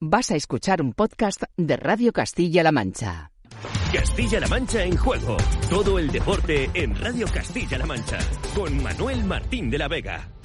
Vas a escuchar un podcast de Radio Castilla-La Mancha. Castilla-La Mancha en juego. Todo el deporte en Radio Castilla-La Mancha. Con Manuel Martín de la Vega.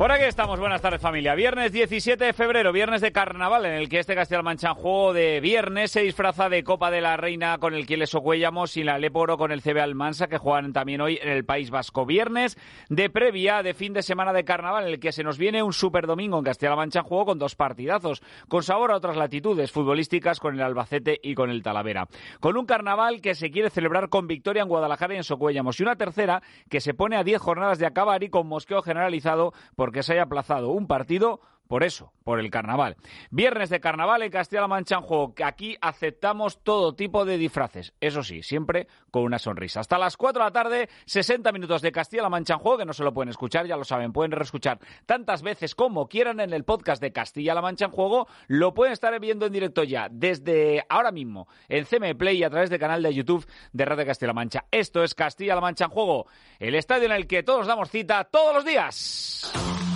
Por aquí estamos, buenas tardes familia. Viernes 17 de febrero, viernes de carnaval, en el que este Castilla-La Mancha en juego de viernes se disfraza de Copa de la Reina con el Quieles Ocuellamos y la Leporo con el CB Almansa, que juegan también hoy en el País Vasco. Viernes de previa de fin de semana de carnaval, en el que se nos viene un super domingo en Castilla-La Mancha en juego con dos partidazos, con sabor a otras latitudes futbolísticas con el Albacete y con el Talavera. Con un carnaval que se quiere celebrar con victoria en Guadalajara y en Socuellamos. Y una tercera que se pone a 10 jornadas de acabar y con mosqueo generalizado por porque se haya aplazado un partido por eso, por el carnaval. Viernes de carnaval en Castilla-La Mancha en juego, aquí aceptamos todo tipo de disfraces. Eso sí, siempre con una sonrisa. Hasta las 4 de la tarde, 60 minutos de Castilla-La Mancha en juego, que no se lo pueden escuchar, ya lo saben, pueden reescuchar tantas veces como quieran en el podcast de Castilla-La Mancha en juego. Lo pueden estar viendo en directo ya desde ahora mismo en CM Play y a través del canal de YouTube de Radio Castilla-La Mancha. Esto es Castilla-La Mancha en juego, el estadio en el que todos damos cita todos los días.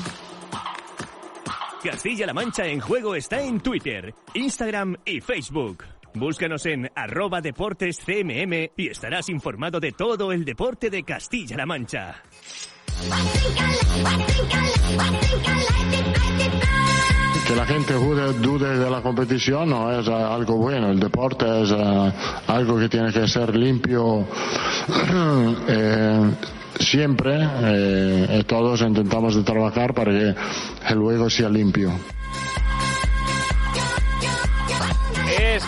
Castilla-La Mancha en juego está en Twitter, Instagram y Facebook. Búscanos en arroba deportes CMM y estarás informado de todo el deporte de Castilla-La Mancha. Que la gente dude, de la competición no es algo bueno. El deporte es eh, algo que tiene que ser limpio. eh, siempre eh, todos intentamos de trabajar para que el juego sea limpio.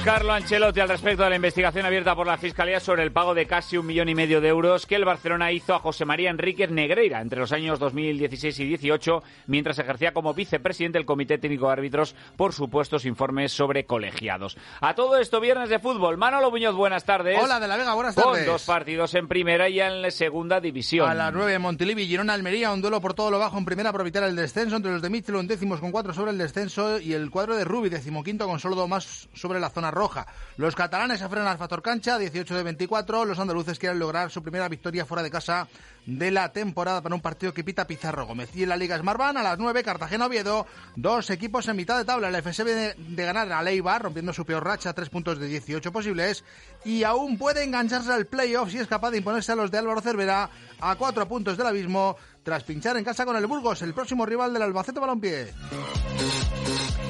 Carlo Ancelotti al respecto de la investigación abierta por la Fiscalía sobre el pago de casi un millón y medio de euros que el Barcelona hizo a José María Enríquez Negreira entre los años 2016 y 18 mientras ejercía como vicepresidente del Comité Técnico de Árbitros por supuestos informes sobre colegiados. A todo esto, viernes de fútbol. Manolo Muñoz, buenas tardes. Hola, de la Vega, buenas tardes. Con dos partidos en primera y en la segunda división. A las nueve, Montilivi, Girona, Almería, un duelo por todo lo bajo en primera para evitar el descenso entre los de Michel, un décimos con cuatro sobre el descenso y el cuadro de Rubi, decimoquinto con solo dos más sobre la zona roja. Los catalanes se frenan al factor cancha, 18 de 24. Los andaluces quieren lograr su primera victoria fuera de casa de la temporada para un partido que pita Pizarro Gómez. Y en la Liga Smartbank a las 9, Cartagena-Oviedo, dos equipos en mitad de tabla. El FSB de, de ganar a Leibar, rompiendo su peor racha, tres puntos de 18 posibles. Y aún puede engancharse al playoff si es capaz de imponerse a los de Álvaro Cervera a cuatro puntos del abismo tras pinchar en casa con el Burgos, el próximo rival del Albacete Balompié.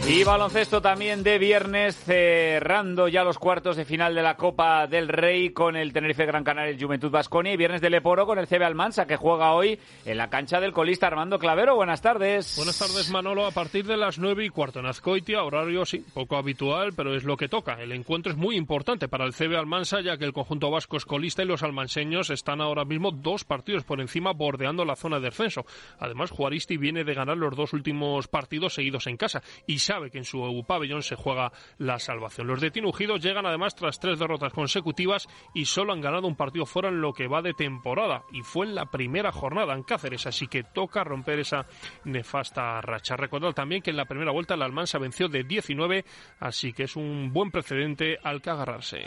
Y baloncesto también de viernes, cerrando ya los cuartos de final de la Copa del Rey con el Tenerife Gran Canaria y Juventud Vasconia. Y viernes de Leporo con el CB Almansa, que juega hoy en la cancha del colista Armando Clavero. Buenas tardes. Buenas tardes, Manolo. A partir de las nueve y cuarto en Azcoitia, horario sí, poco habitual, pero es lo que toca. El encuentro es muy importante para el CB Almansa, ya que el conjunto vasco es colista y los almanseños están ahora mismo dos partidos por encima, bordeando la zona de ascenso. Además, Juaristi viene de ganar los dos últimos partidos seguidos en casa y sabe que en su pabellón se juega la salvación. Los de Tinugidos llegan además tras tres derrotas consecutivas y solo han ganado un partido fuera en lo que va de temporada y fue en la primera jornada en Cáceres, así que toca romper esa nefasta racha. Recordad también que en la primera vuelta la Almansa venció de 19, así que es un buen precedente al que agarrarse.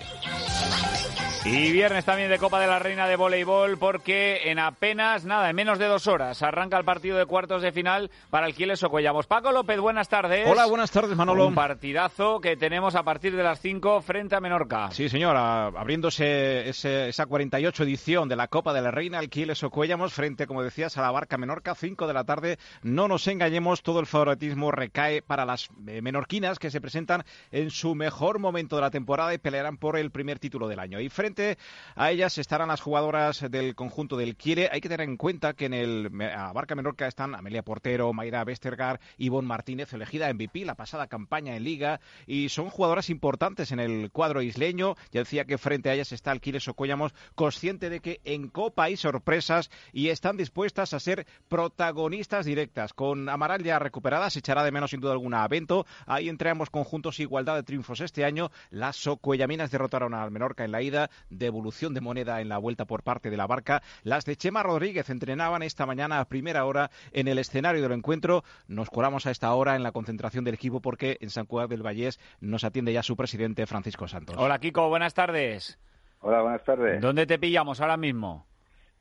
Y viernes también de Copa de la Reina de Voleibol porque en apenas, nada, en menos de dos horas arranca el partido de cuartos de final para el Quiles Ocollamos. Paco López, buenas tardes. Hola, buenas tardes, Manolo. Un partidazo que tenemos a partir de las 5 frente a Menorca. Sí, señora, abriéndose ese, esa 48 edición de la Copa de la Reina, el Quiles Ocollamos frente, como decías, a la Barca Menorca, 5 de la tarde. No nos engañemos, todo el favoritismo recae para las eh, menorquinas que se presentan en su mejor momento de la temporada y pelearán por el primer título del año. Y frente frente a ellas estarán las jugadoras del conjunto del Quiere. Hay que tener en cuenta que en el Barca Menorca están Amelia Portero, Mayra Westergaard, Ivonne Martínez, elegida MVP la pasada campaña en Liga, y son jugadoras importantes en el cuadro isleño. Ya decía que frente a ellas está el Quiere Socollamos, consciente de que en Copa hay sorpresas y están dispuestas a ser protagonistas directas. Con Amaral ya recuperada, se echará de menos sin duda alguna a Bento. Ahí entre ambos conjuntos igualdad de triunfos este año. Las Socuellaminas derrotaron al Menorca en la ida, devolución de moneda en la vuelta por parte de la barca. Las de Chema Rodríguez entrenaban esta mañana a primera hora en el escenario del encuentro. Nos colamos a esta hora en la concentración del equipo porque en San Cugat del Vallés nos atiende ya su presidente Francisco Santos. Hola Kiko, buenas tardes. Hola, buenas tardes. ¿Dónde te pillamos ahora mismo?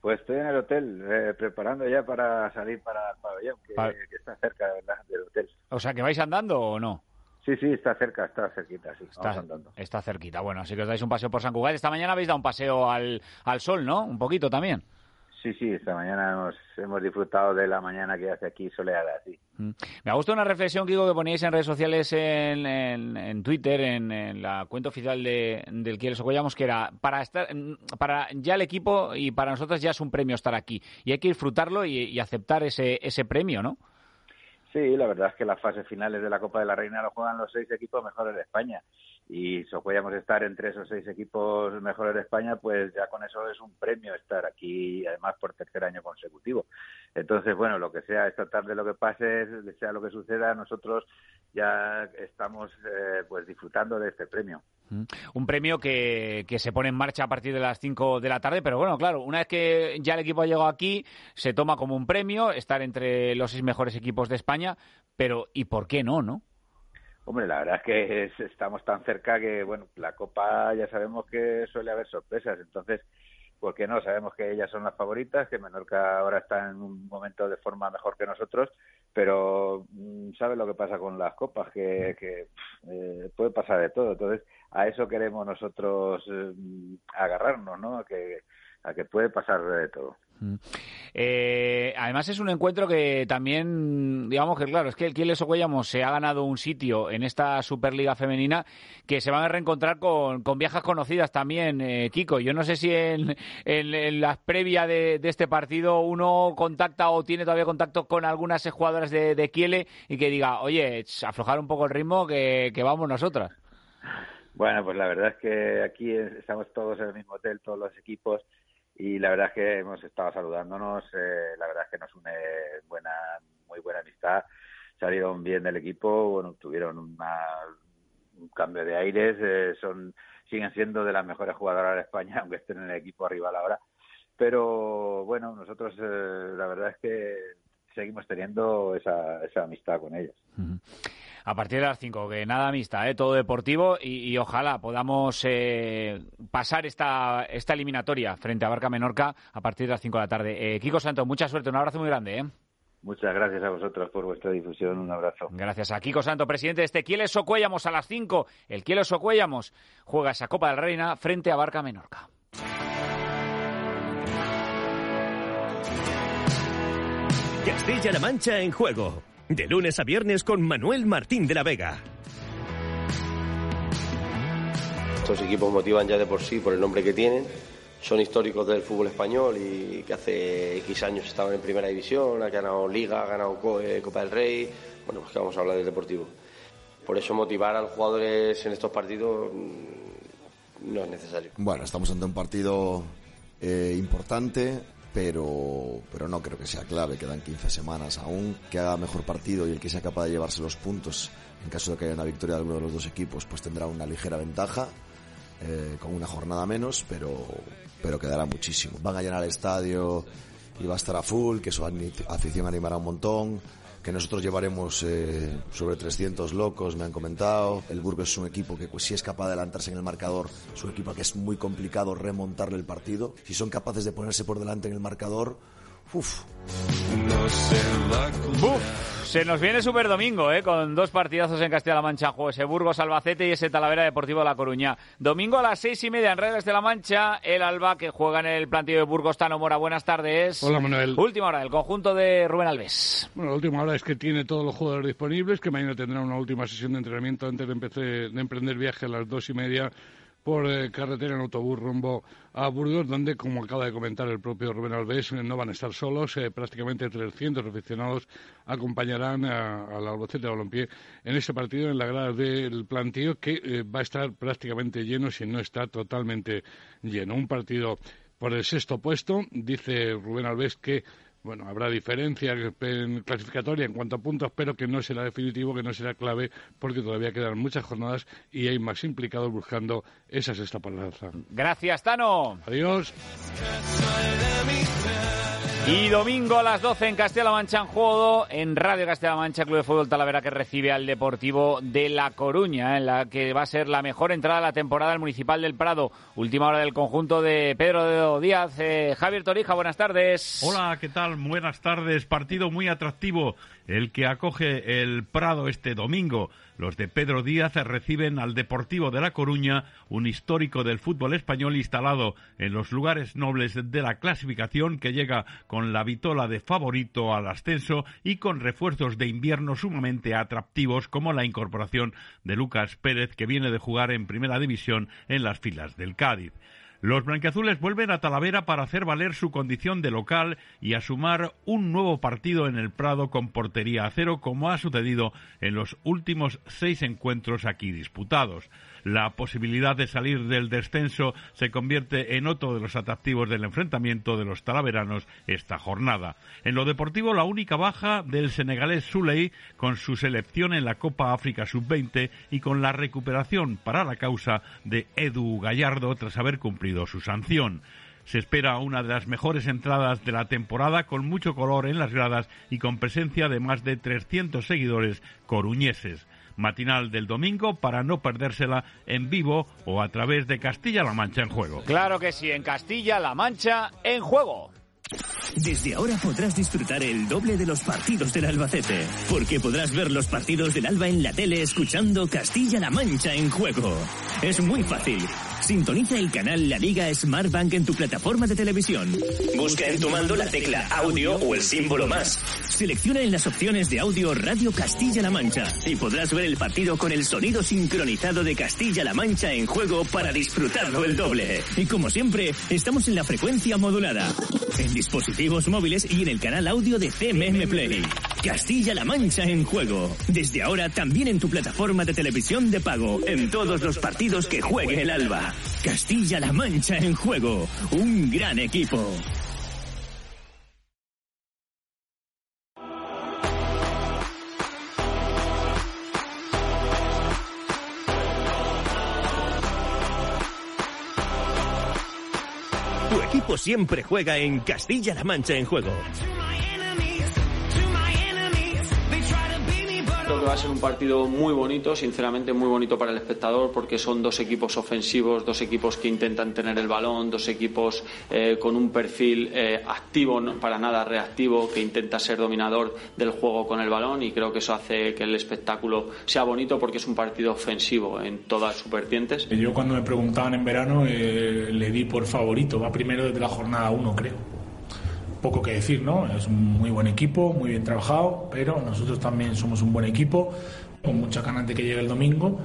Pues estoy en el hotel, eh, preparando ya para salir para el pabellón, que, está cerca del hotel. O sea, ¿que vais andando o no? Sí, sí, está cerca, está cerquita, sí, está. Está cerquita, bueno, así que os dais un paseo por San Cugat. Esta mañana habéis dado un paseo al, al sol, ¿no? Un poquito también. Sí, sí, esta mañana hemos, hemos disfrutado de la mañana que hace aquí soleada, sí. Mm. Me ha gustado una reflexión, Kiko, que poníais en redes sociales, en, en, Twitter, en, la cuenta oficial de, del Quieres Ocollamos, que era para estar, para ya el equipo y para nosotros ya es un premio estar aquí. Y hay que disfrutarlo y, y aceptar ese, ese premio, ¿no? Sí, la verdad es que las fases finales de la Copa de la Reina lo juegan los seis equipos mejores de España y si podíamos estar entre esos seis equipos mejores de España, pues ya con eso es un premio estar aquí, además por tercer año consecutivo. Entonces, bueno, lo que sea esta tarde, lo que pase, sea lo que suceda, nosotros ya estamos eh, pues disfrutando de este premio. Mm. Un premio que, que se pone en marcha a partir de las 5 de la tarde, pero bueno, claro, una vez que ya el equipo ha llegado aquí, se toma como un premio estar entre los seis mejores equipos de España, pero ¿y por qué no, no? Hombre, la verdad es que estamos tan cerca que, bueno, la Copa ya sabemos que suele haber sorpresas, entonces, ¿por qué no? Sabemos que ellas son las favoritas, que Menorca ahora está en un momento de forma mejor que nosotros, pero mm, ¿sabes lo que pasa con las copas? Que, que eh, puede pasar de todo, entonces a eso queremos nosotros eh, agarrarnos, ¿no? que, a que puede pasar de todo. Eh, además es un encuentro que también, digamos que claro, es que el Kieles Ocuellamos se ha ganado un sitio en esta Superliga femenina que se van a reencontrar con, con viejas conocidas también, eh, Kiko. Yo no sé si en, en, las previas de, este partido uno contacta o tiene todavía contacto con algunas jugadoras de, de y que diga, oye, aflojar un poco el ritmo que vamos nosotras. Bueno, pues la verdad es que aquí estamos todos en el mismo hotel, todos los equipos y la verdad es que hemos estado saludándonos, eh, la verdad es que nos une buena, muy buena amistad, salieron bien del equipo, bueno, tuvieron un cambio de aires, eh, son siguen siendo de las mejores jugadoras de España, aunque estén en el equipo rival ahora, pero bueno, nosotros eh, la verdad es que seguimos teniendo esa, esa amistad con ellas a partir de las 5, que nada mixta, ¿eh? todo deportivo y, ojalá podamos eh, pasar esta, esta eliminatoria frente a Barca Menorca a partir de las 5 de la tarde. Eh, Kiko Santos, mucha suerte, un abrazo muy grande. ¿eh? Muchas gracias a vosotros por vuestra difusión. Un abrazo. Gracias a Kiko Santo, presidente de este Quieles Socuellamos a las 5. El Quieles Socuellamos juega esa Copa del Reina frente a Barca Menorca. Castilla-La Mancha en juego. De lunes a viernes con Manuel Martín de la Vega. Estos equipos motivan ya de por sí por el nombre que tienen. Son históricos del fútbol español y que hace X años estaban en primera división, ha ganado Liga, ha ganado eh, Copa del Rey. Bueno, pues que vamos a hablar del Deportivo. Por eso motivar a los jugadores en estos partidos mm, no es necesario. Bueno, estamos ante un partido eh, importante, pero, pero no creo que sea clave. Quedan 15 semanas aún. Que haga mejor partido y el que sea capaz de llevarse los puntos, en caso de que haya una victoria de alguno de los dos equipos, pues tendrá una ligera ventaja, eh, con una jornada menos, pero, pero quedará muchísimo. Van a llenar el estadio y va a estar a full, que su afición animará un montón que nosotros llevaremos eh, sobre 300 locos, me han comentado. El Burgos es un equipo que pues, si es capaz de adelantarse en el marcador, es un equipo que es muy complicado remontarle el partido. Si son capaces de ponerse por delante en el marcador, uff. Se nos viene Super Domingo, ¿eh? con dos partidazos en Castilla-La Mancha, juego ese Burgos Albacete y ese Talavera Deportivo de La Coruña. Domingo a las seis y media en Redes de la Mancha, el Alba que juega en el plantillo de Burgos Tano Mora. Buenas tardes. Hola Manuel. Última hora del conjunto de Rubén Alves. Bueno, la última hora es que tiene todos los jugadores disponibles, que mañana tendrá una última sesión de entrenamiento antes de, empezar, de emprender viaje a las dos y media por eh, carretera en autobús rumbo a Burgos, donde, como acaba de comentar el propio Rubén Alves, no van a estar solos. prácticamente 300 aficionados acompañarán al Albacete Balompié en este partido en la grada del plantío, que va a estar prácticamente lleno, si no está totalmente lleno. Un partido por el sexto puesto. Dice Rubén Alves que bueno, habrá diferencia en clasificatoria en cuanto a puntos, pero que no será definitivo, que no será clave, porque todavía quedan muchas jornadas y hay más implicados buscando esa sexta plaza. Gracias, Tano. Adiós. Y domingo a las 12 en Castilla-La Mancha en juego en Radio Castilla-La Mancha Club de Fútbol Talavera que recibe al Deportivo de La Coruña, en la que va a ser la mejor entrada de la temporada del Municipal del Prado. Última hora del conjunto de Pedro Díaz. Eh, Javier Torija, buenas tardes. Hola, ¿qué tal? Buenas tardes. Partido muy atractivo el que acoge el Prado este domingo. Los de Pedro Díaz reciben al Deportivo de La Coruña, un histórico del fútbol español instalado en los lugares nobles de la clasificación que llega con la vitola de favorito al ascenso y con refuerzos de invierno sumamente atractivos como la incorporación de Lucas Pérez que viene de jugar en primera división en las filas del Cádiz. Los blanqueazules vuelven a Talavera para hacer valer su condición de local y a sumar un nuevo partido en el Prado con portería a cero, como ha sucedido en los últimos seis encuentros aquí disputados. La posibilidad de salir del descenso se convierte en otro de los atractivos del enfrentamiento de los talaveranos esta jornada. En lo deportivo, la única baja del senegalés Suley con su selección en la Copa África Sub-20 y con la recuperación para la causa de Edu Gallardo tras haber cumplido su sanción. Se espera una de las mejores entradas de la temporada con mucho color en las gradas y con presencia de más de 300 seguidores coruñeses matinal del domingo para no perdérsela en vivo o a través de Castilla-La Mancha en juego. Claro que sí, en Castilla-La Mancha en juego. Desde ahora podrás disfrutar el doble de los partidos del Albacete, porque podrás ver los partidos del Alba en la tele escuchando Castilla-La Mancha en juego. Es muy fácil. Sintoniza el canal La Liga Smart Bank en tu plataforma de televisión. Busca en tu mando la tecla audio o el símbolo más. Selecciona en las opciones de audio Radio Castilla-La Mancha y podrás ver el partido con el sonido sincronizado de Castilla-La Mancha en juego para disfrutarlo el doble. Y como siempre, estamos en la frecuencia modulada, en dispositivos móviles y en el canal audio de CMM Play. Castilla-La Mancha en juego. Desde ahora también en tu plataforma de televisión de pago, en todos los partidos que juegue el Alba. Castilla-La Mancha en juego. Un gran equipo. Tu equipo siempre juega en Castilla-La Mancha en juego. Creo que va a ser un partido muy bonito, sinceramente muy bonito para el espectador, porque son dos equipos ofensivos, dos equipos que intentan tener el balón, dos equipos eh, con un perfil eh, activo, no para nada reactivo, que intenta ser dominador del juego con el balón y creo que eso hace que el espectáculo sea bonito porque es un partido ofensivo en todas sus vertientes. Yo cuando me preguntaban en verano eh, le di por favorito, va primero desde la jornada 1 creo poco que decir, ¿no? Es un muy buen equipo, muy bien trabajado, pero nosotros también somos un buen equipo, con mucha ganas de que llegue el domingo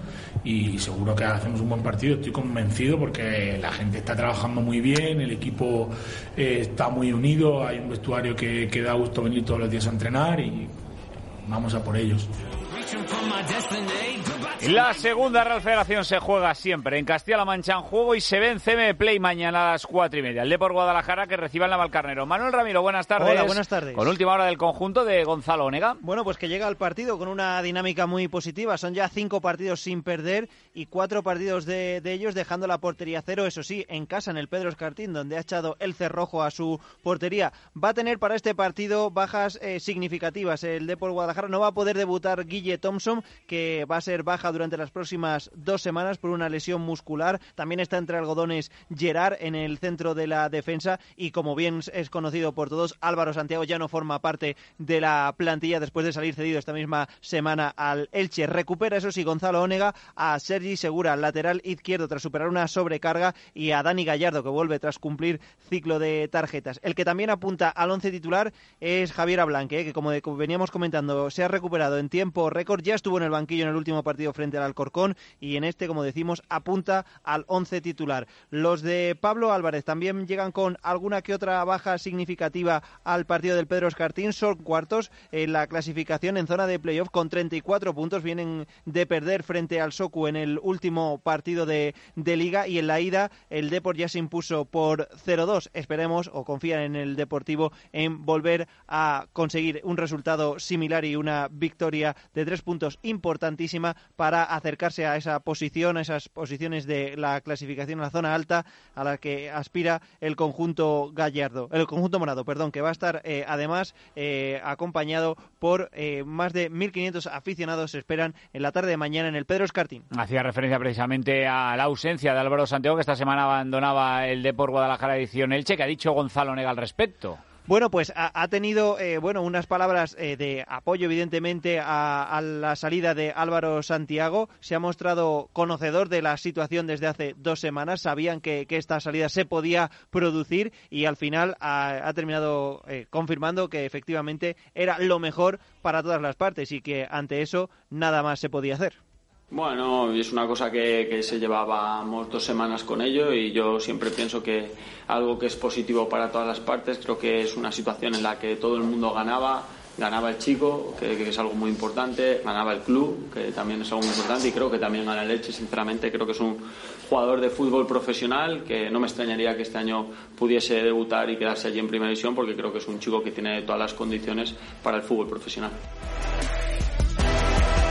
y seguro que hacemos un buen partido. Estoy convencido porque la gente está trabajando muy bien, el equipo eh, está muy unido, hay un vestuario que, que da gusto venir todos los días a entrenar y vamos a por ellos. La segunda Real Federación se juega siempre en Castilla-La Mancha en juego y se ve en CM Play mañana a las cuatro y media. El de por Guadalajara que reciba el Navalcarnero. Manuel Ramiro, buenas tardes. Hola, buenas tardes. Con última hora del conjunto de Gonzalo Onega. Bueno, pues que llega al partido con una dinámica muy positiva. Son ya cinco partidos sin perder y cuatro partidos de, de ellos dejando la portería cero. Eso sí, en casa, en el Pedro Escartín, donde ha echado el cerrojo a su portería. Va a tener para este partido bajas eh, significativas. El de por Guadalajara no va a poder debutar Guille Thompson, que va a ser baja durante las próximas dos semanas por una lesión muscular. También está entre algodones Gerard en el centro de la defensa y como bien es conocido por todos, Álvaro Santiago ya no forma parte de la plantilla después de salir cedido esta misma semana al Elche. Recupera eso sí Gonzalo Onega a Sergi Segura, lateral izquierdo tras superar una sobrecarga y a Dani Gallardo que vuelve tras cumplir ciclo de tarjetas. El que también apunta al once titular es Javier Ablanque, que como veníamos comentando se ha recuperado en tiempo récord, ya estuvo en el banquillo en el último partido frente al Alcorcón y en este, como decimos, apunta al 11 titular. Los de Pablo Álvarez también llegan con alguna que otra baja significativa al partido del Pedro Escartín. Son cuartos en la clasificación en zona de playoff con 34 puntos. Vienen de perder frente al Socu en el último partido de, de liga y en la ida el Deport ya se impuso por 0-2. Esperemos o confían en el Deportivo en volver a conseguir un resultado similar y una victoria de tres puntos importantísima para acercarse a esa posición, a esas posiciones de la clasificación en la zona alta a la que aspira el conjunto gallardo, el conjunto morado, perdón, que va a estar eh, además eh, acompañado por eh, más de 1.500 aficionados se esperan en la tarde de mañana en el Pedro Escartín. Hacía referencia precisamente a la ausencia de Álvaro Santiago, que esta semana abandonaba el Depor Guadalajara edición Elche, que ha dicho Gonzalo Nega al respecto. Bueno, pues ha, tenido eh, bueno unas palabras eh, de apoyo, evidentemente, a, la salida de Álvaro Santiago. Se ha mostrado conocedor de la situación desde hace dos semanas. Sabían que, esta salida se podía producir y al final ha, terminado eh, confirmando que efectivamente era lo mejor para todas las partes y que ante eso nada más se podía hacer. Bueno, es una cosa que, se llevábamos dos semanas con ello y yo siempre pienso que algo que es positivo para todas las partes, creo que es una situación en la que todo el mundo ganaba, ganaba el chico, que, es algo muy importante, ganaba el club, que también es algo muy importante y creo que también gana el sinceramente, creo que es un jugador de fútbol profesional que no me extrañaría que este año pudiese debutar y quedarse allí en primera división porque creo que es un chico que tiene todas las condiciones para el fútbol profesional.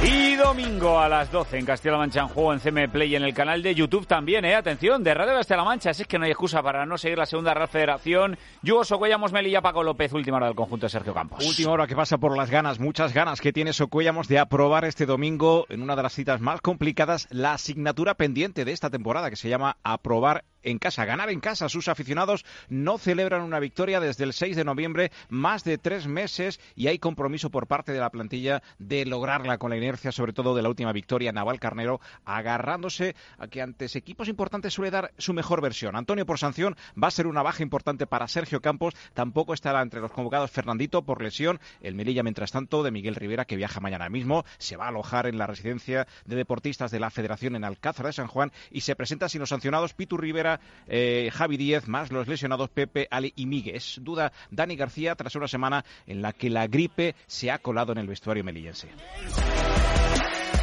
Y domingo a las 12 en Castilla-La Mancha en juego en CM Play en el canal de YouTube también, ¿eh? Atención, de Radio Castilla-La Mancha. es que no hay excusa para no seguir la segunda Real Federación. Yugo Socuellamos, Melilla, Paco López, última hora del conjunto de Sergio Campos. Última hora que pasa por las ganas, muchas ganas que tiene Socuellamos de aprobar este domingo en una de las citas más complicadas la asignatura pendiente de esta temporada que se llama aprobar en casa, ganar en casa. Sus aficionados no celebran una victoria desde el 6 de noviembre, más de tres meses, y hay compromiso por parte de la plantilla de lograrla con la inercia, sobre todo de la última victoria Naval Carnero, agarrándose a que antes equipos importantes suele dar su mejor versión. Antonio por sanción va a ser una baja importante para Sergio Campos, tampoco estará entre los convocados Fernandito por lesión, el Melilla mientras tanto de Miguel Rivera que viaja mañana mismo, se va a alojar en la residencia de deportistas de la Federación en Alcázar de San Juan y se presenta sin los sancionados Pitu Rivera eh, Javi Díez, más los lesionados Pepe, Ale y Miguel. duda Dani García tras una semana en la que la gripe se ha colado en el vestuario melillense.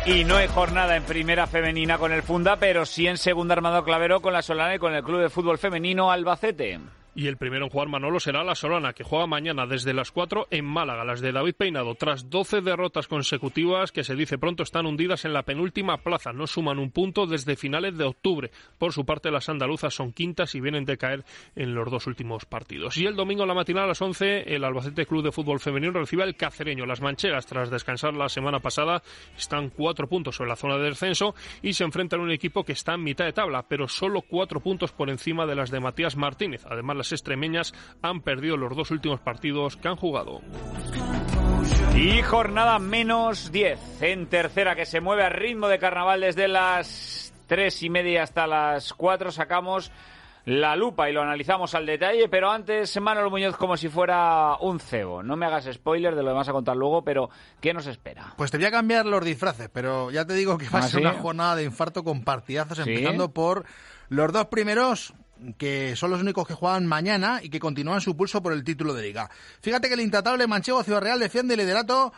Y no hay jornada en primera femenina con el Funda, pero sí en segunda Armado Clavero con la Solana y con el Club de Fútbol Femenino Albacete. Y el primero en jugar Manolo será la Solana, que juega mañana desde las 4 en Málaga. Las de David Peinado, tras 12 derrotas consecutivas que se dice pronto están hundidas en la penúltima plaza. No suman un punto desde finales de octubre. Por su parte, las andaluzas son quintas y vienen de caer en los dos últimos partidos. Y el domingo la matinal a las 11, el Albacete Club de Fútbol Femenino recibe al Cacereño. Las mancheras, tras descansar la semana pasada, están cuatro puntos sobre la zona de descenso y se enfrentan a un equipo que está en mitad de tabla, pero solo cuatro puntos por encima de las de Matías Martínez. Además, las extremeñas han perdido los dos últimos partidos que han jugado. Y jornada menos 10 en tercera que se mueve a ritmo de carnaval desde las tres y media hasta las 4 sacamos la lupa y lo analizamos al detalle, pero antes Manuel Muñoz como si fuera un cebo. No me hagas spoiler de lo que vas a contar luego, pero ¿qué nos espera? Pues te voy a cambiar los disfraces, pero ya te digo que va a ¿Ah, ser una jornada de infarto con partidazos, empezando por los dos primeros que son los únicos que juegan mañana y que continúan su pulso por el título de liga. Fíjate que el intratable manchego Ciudad Real defiende el liderato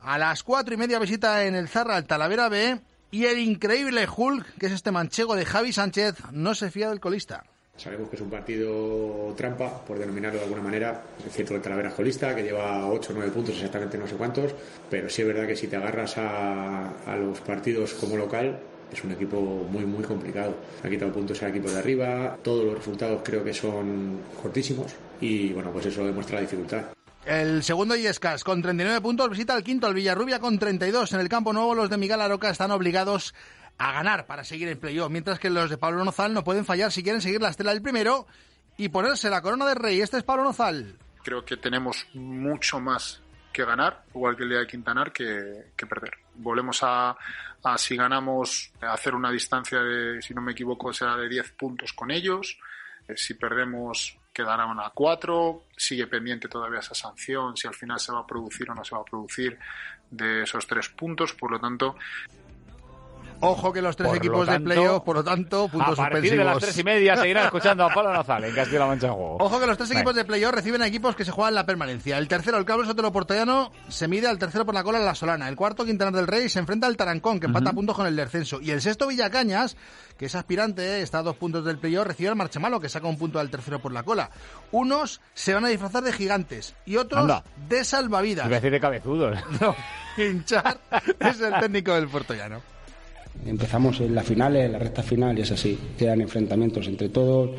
a las cuatro y media visita en el Zarra al Talavera B y el increíble Hulk, que es este manchego de Javi Sánchez, no se fía del colista. Sabemos que es un partido trampa, por denominarlo de alguna manera. Es cierto que Talavera colista, que lleva 8 o 9 puntos, exactamente no sé cuántos, pero sí es verdad que si te agarras a los partidos como local, es un equipo muy, muy complicado. Ha quitado puntos al equipo de arriba, todos los resultados creo que son cortísimos y bueno, pues eso demuestra la dificultad. El segundo Yescas con 39 puntos visita al quinto, el Villarrubia con 32. En el campo nuevo los de Miguel Aroca están obligados a ganar para seguir en playoff, mientras que los de Pablo Nozal no pueden fallar si quieren seguir la estela del primero y ponerse la corona de rey. Este es Pablo Nozal. Creo que tenemos mucho más que ganar, igual que el día de Quintanar, que, perder. Volvemos a, a, si ganamos, hacer una distancia de, si no me equivoco, será de 10 puntos con ellos. Eh, si perdemos, quedarán a 4. Sigue pendiente todavía esa sanción, si al final se va a producir o no se va a producir de esos tres puntos. Por lo tanto, Ojo que los tres Por equipos lo de playoff, por lo tanto, puntos a partir de las tres y media seguirán escuchando a Pablo Nazal en Castilla-La Mancha en juego. Ojo que los tres equipos de playoff reciben a equipos que se juegan la permanencia. El tercero, el Cabo Sotelo Portollano, se mide al tercero por la cola en la Solana. El cuarto, Quintanar del Rey, se enfrenta al Tarancón, que empata a puntos con el descenso. Y el sexto, Villacañas, que es aspirante, está a dos puntos del playoff, recibe al Marchemalo, que saca un punto al tercero por la cola. Unos se van a disfrazar de gigantes y otros Anda. de salvavidas. Iba a decir de cabezudos. Hinchar es el técnico del Portollano. Empezamos en la final, en la recta final, y es así. Quedan enfrentamientos entre todos.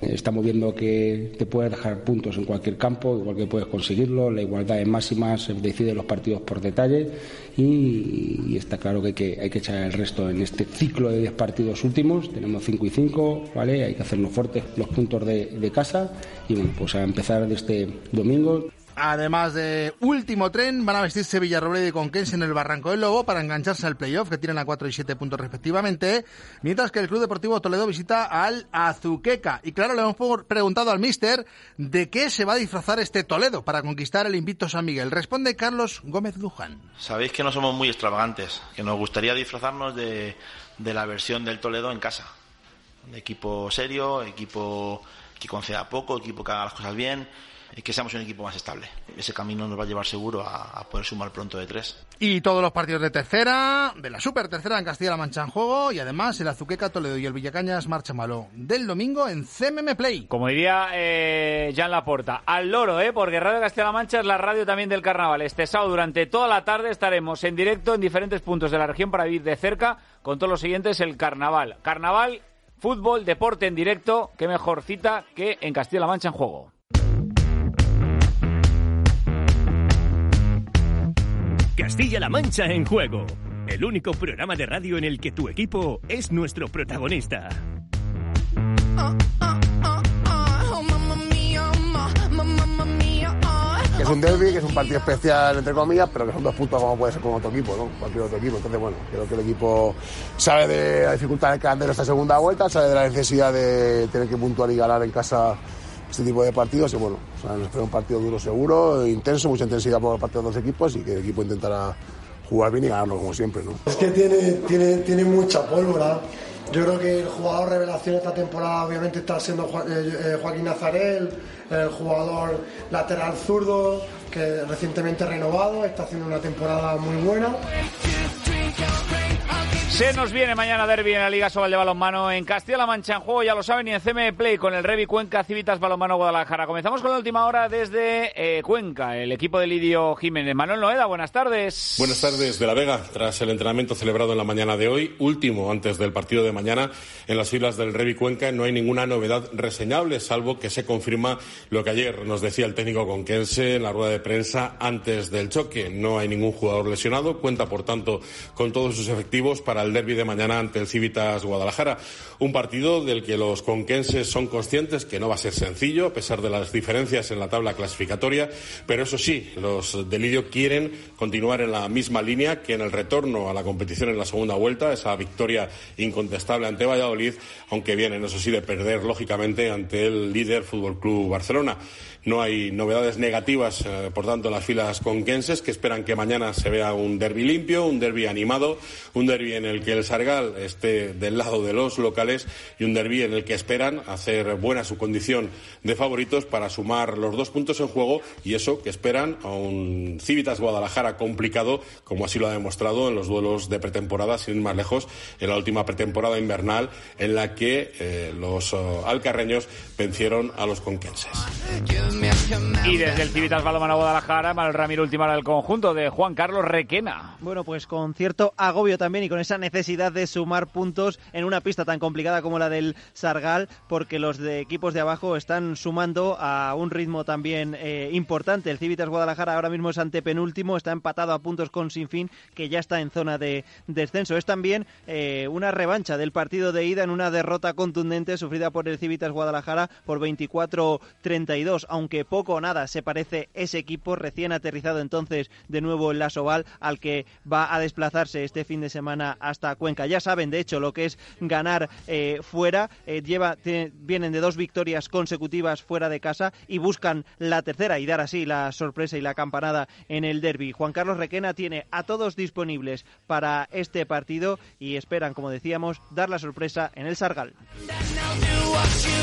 Estamos viendo que te puedes dejar puntos en cualquier campo, igual que puedes conseguirlo. La igualdad es máxima, se decide los partidos por detalle. Y, está claro que hay, que echar el resto en este ciclo de 10 partidos últimos. Tenemos 5 y 5, ¿vale? Hay que hacernos fuertes los puntos de, de casa. Y bueno, pues a empezar de este domingo. Además de último tren, van a vestirse Villarrobledo y Conquense en el Barranco del Lobo para engancharse al playoff, que tienen a 4 y 7 puntos respectivamente, mientras que el Club Deportivo Toledo visita al Azuqueca. Y claro, le hemos preguntado al míster de qué se va a disfrazar este Toledo para conquistar el invicto San Miguel. Responde Carlos Gómez Luján. Sabéis que no somos muy extravagantes, que nos gustaría disfrazarnos de, de la versión del Toledo en casa. Equipo serio, equipo que conceda poco, equipo que haga las cosas bien que seamos un equipo más estable. Ese camino nos va a llevar seguro a, a poder sumar pronto de tres. Y todos los partidos de tercera, de la super tercera en Castilla-La Mancha en juego, y además el Azuqueca Toledo y el Villacañas Marcha Malo del domingo en CMM Play. Como diría eh, Jan Laporta, al loro, ¿eh? porque Radio Castilla-La Mancha es la radio también del carnaval. Este sábado durante toda la tarde estaremos en directo en diferentes puntos de la región para vivir de cerca con todos los siguientes el carnaval. Carnaval, fútbol, deporte en directo, qué mejor cita que en Castilla-La Mancha en juego. Castilla-La Mancha en juego. El único programa de radio en el que tu equipo es nuestro protagonista. es un derby, que es un partido especial, entre comillas, pero que son dos puntos como puede ser con otro equipo, ¿no? Cualquier otro equipo. Entonces, bueno, creo que el equipo sabe de la dificultad del calendario esta segunda vuelta, sabe de la necesidad de tener que puntuar y ganar en casa este tipo de partidos y bueno, o nos espera un partido duro seguro, intenso, mucha intensidad por parte de los equipos y que el equipo intentará jugar bien y ganarlo como siempre, ¿no? Es que tiene, tiene, tiene mucha pólvora. Yo creo que el jugador revelación esta temporada obviamente está siendo eh, eh, Joaquín Nazarel, el jugador lateral zurdo que recientemente renovado, está haciendo una temporada muy buena. Se nos viene mañana derby en la Liga Sobal de Balonmano en Castilla-La Mancha en juego, ya lo saben, y en CM Play con el Revi Cuenca Civitas Balonmano Guadalajara. Comenzamos con la última hora desde eh, Cuenca, el equipo de Lidio Jiménez. Manuel Noeda, buenas tardes. Buenas tardes de La Vega. Tras el entrenamiento celebrado en la mañana de hoy, último antes del partido de mañana, en las filas del Revi Cuenca no hay ninguna novedad reseñable, salvo que se confirma lo que ayer nos decía el técnico conquense en la rueda de prensa antes del choque. No hay ningún jugador lesionado, cuenta por tanto con todos sus efectivos para el derby de mañana ante el Civitas Guadalajara. Un partido del que los conquenses son conscientes que no va a ser sencillo, a pesar de las diferencias en la tabla clasificatoria, pero eso sí, los de Lidio quieren continuar en la misma línea que en el retorno a la competición en la segunda vuelta, esa victoria incontestable ante Valladolid, aunque vienen, eso sí, de perder lógicamente ante el líder Fútbol Club Barcelona. No hay novedades negativas, eh, por tanto, en las filas conquenses, que esperan que mañana se vea un derby limpio, un derby animado, un derby en el que el Sargal esté del lado de los locales y un derby en el que esperan hacer buena su condición de favoritos para sumar los dos puntos en juego y eso que esperan a un Civitas Guadalajara complicado, como así lo ha demostrado en los duelos de pretemporada, sin ir más lejos, en la última pretemporada invernal, en la que eh, los oh, alcarreños vencieron a los conquenses. Y desde el Civitas Balonmano Guadalajara, Manuel Ramiro, última del conjunto de Juan Carlos Requena. Bueno, pues con cierto agobio también y con esa necesidad de sumar puntos en una pista tan complicada como la del Sargal, porque los de equipos de abajo están sumando a un ritmo también eh, importante. El Civitas Guadalajara ahora mismo es antepenúltimo, está empatado a puntos con Sinfín, que ya está en zona de descenso. Es también eh, una revancha del partido de ida en una derrota contundente sufrida por el Civitas Guadalajara por 24-32, aunque poco poco o nada se parece ese equipo recién aterrizado entonces de nuevo en la Soval al que va a desplazarse este fin de semana hasta Cuenca. Ya saben, de hecho, lo que es ganar eh, fuera. Eh, lleva, vienen de dos victorias consecutivas fuera de casa y buscan la tercera y dar así la sorpresa y la campanada en el derby. Juan Carlos Requena tiene a todos disponibles para este partido y esperan, como decíamos, dar la sorpresa en el Sargal.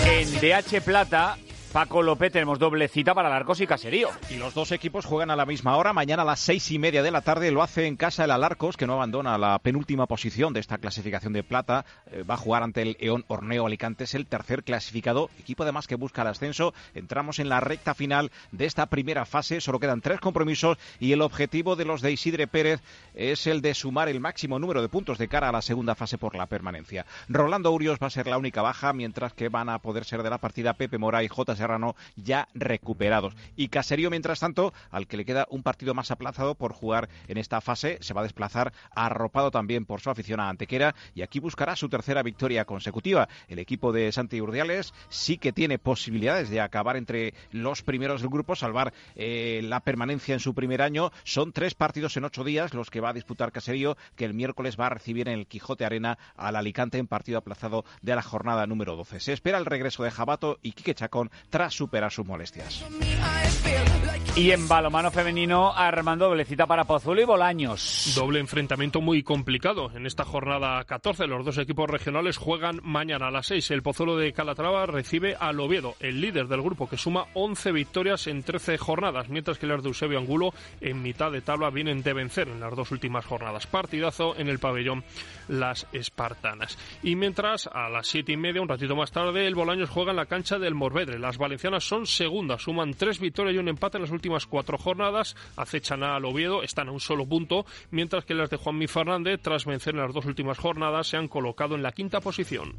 En DH Plata Paco López, tenemos doble cita para Alarcos y Caserío. Y los dos equipos juegan a la misma hora. Mañana a las seis y media de la tarde lo hace en casa el Alarcos, que no abandona la penúltima posición de esta clasificación de plata. Eh, va a jugar ante el Eón Horneo Alicante, es el tercer clasificado. Equipo además que busca el ascenso. Entramos en la recta final de esta primera fase. Solo quedan tres compromisos y el objetivo de los de Isidre Pérez es el de sumar el máximo número de puntos de cara a la segunda fase por la permanencia. Rolando Urios va a ser la única baja, mientras que van a poder ser de la partida Pepe Mora y J. Serrano ya recuperados. Y Caserío, mientras tanto, al que le queda un partido más aplazado por jugar en esta fase, se va a desplazar arropado también por su afición a Antequera y aquí buscará su tercera victoria consecutiva. El equipo de Santi Urdiales sí que tiene posibilidades de acabar entre los primeros del grupo, salvar eh, la permanencia en su primer año. Son tres partidos en ocho días los que va a disputar Caserío, que el miércoles va a recibir en el Quijote Arena al Alicante en partido aplazado de la jornada número 12. Se espera el regreso de Jabato y Quique Chacón tras superar sus molestias. Y en balomano femenino, Armando doblecita para Pozuelo y Bolaños. Doble enfrentamiento muy complicado. En esta jornada 14, los dos equipos regionales juegan mañana a las 6. El Pozuelo de Calatrava recibe al Oviedo, el líder del grupo, que suma 11 victorias en 13 jornadas, mientras que los de Eusebio Angulo, en mitad de tabla, vienen de vencer en las dos últimas jornadas. Partidazo en el pabellón Las Espartanas. Y mientras, a las 7 y media, un ratito más tarde, el Bolaños juega en la cancha del Morvedre. Las valencianas son segundas, suman tres victorias y un empate en las últimas cuatro jornadas, acechan al Oviedo, están a un solo punto, mientras que las de Juanmi Fernández, tras vencer en las dos últimas jornadas, se han colocado en la quinta posición.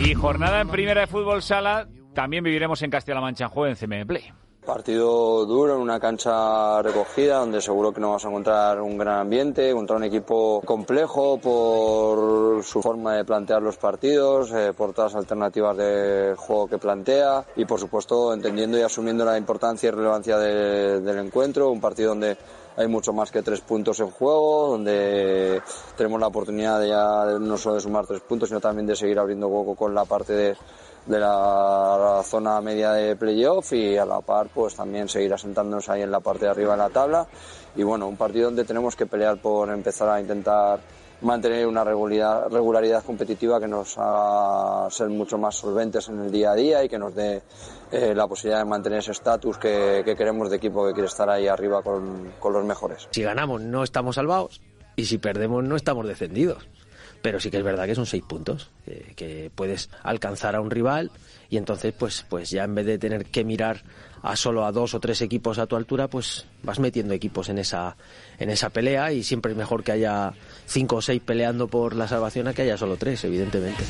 Y jornada en primera de fútbol sala, también viviremos en Castilla-La Mancha en Play. Partido duro en una cancha recogida donde seguro que no vas a encontrar un gran ambiente, contra un equipo complejo por su forma de plantear los partidos, eh, por todas las alternativas de juego que plantea y por supuesto entendiendo y asumiendo la importancia y relevancia del encuentro, un partido donde hay mucho más que tres puntos en juego, donde tenemos la oportunidad de ya no solo de sumar tres puntos, sino también de seguir abriendo hueco con la parte de de la, zona media de playoff y a la par pues también seguir asentándonos ahí en la parte de arriba de la tabla. Y bueno, un partido donde tenemos que pelear por empezar a intentar mantener una regularidad, regularidad competitiva que nos haga ser mucho más solventes en el día a día y que nos dé eh, la posibilidad de mantener ese estatus que, queremos de equipo que quiere estar ahí arriba con, los mejores. Si ganamos no estamos salvados y si perdemos no estamos descendidos pero sí que es verdad que son seis puntos que puedes alcanzar a un rival y entonces pues pues ya en vez de tener que mirar a solo a dos o tres equipos a tu altura pues vas metiendo equipos en esa en esa pelea y siempre es mejor que haya cinco o seis peleando por la salvación a que haya solo tres evidentemente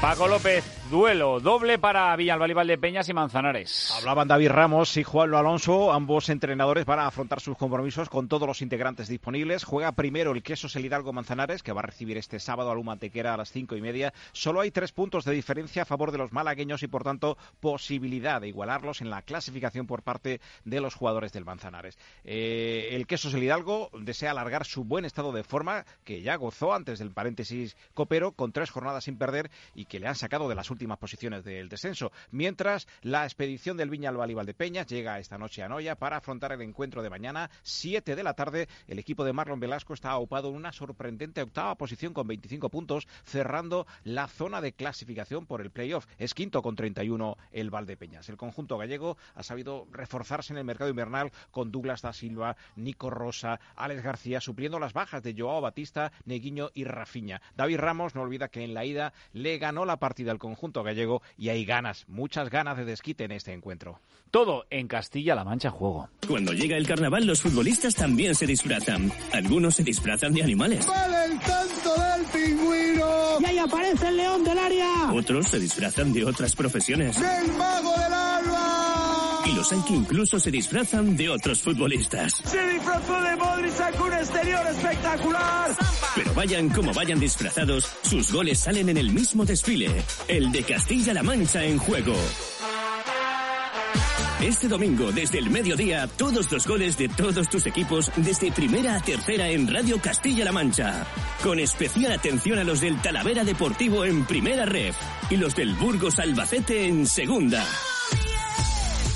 Paco López, duelo doble para Villalba de Peñas y Manzanares. Hablaban David Ramos y Juan Alonso, ambos entrenadores van a afrontar sus compromisos con todos los integrantes disponibles. Juega primero el Queso Selidalgo Manzanares, que va a recibir este sábado a Luma Tequera a las cinco y media. Solo hay tres puntos de diferencia a favor de los malagueños y, por tanto, posibilidad de igualarlos en la clasificación por parte de los jugadores del Manzanares. Eh, el Queso Selidalgo desea alargar su buen estado de forma, que ya gozó antes del paréntesis copero, con tres jornadas sin perder y que le han sacado de las últimas posiciones del descenso. Mientras, la expedición del Viña al de Peñas llega esta noche a Noya para afrontar el encuentro de mañana, 7 de la tarde. El equipo de Marlon Velasco está ocupado en una sorprendente octava posición con 25 puntos, cerrando la zona de clasificación por el playoff. Es quinto con 31 el Valdepeñas. El conjunto gallego ha sabido reforzarse en el mercado invernal con Douglas da Silva, Nico Rosa, Alex García, supliendo las bajas de Joao Batista, Neguiño y Rafiña. David Ramos no olvida que en la ida le ganó la partida al conjunto gallego y hay ganas, muchas ganas de desquite en este encuentro. Todo en Castilla-La Mancha juego. Cuando llega el carnaval, los futbolistas también se disfrazan. Algunos se disfrazan de animales. ¡Vale el canto del pingüino! ¡Y ahí aparece el león del área! Otros se disfrazan de otras profesiones. ¡Del mago! Y los hay que incluso se disfrazan de otros futbolistas. ¡Se disfrazó de Modric, sacó un exterior espectacular! Pero vayan como vayan disfrazados, sus goles salen en el mismo desfile, el de Castilla-La Mancha en juego. Este domingo, desde el mediodía, todos los goles de todos tus equipos, desde primera a tercera en Radio Castilla-La Mancha. Con especial atención a los del Talavera Deportivo en primera ref y los del Burgos Albacete en segunda.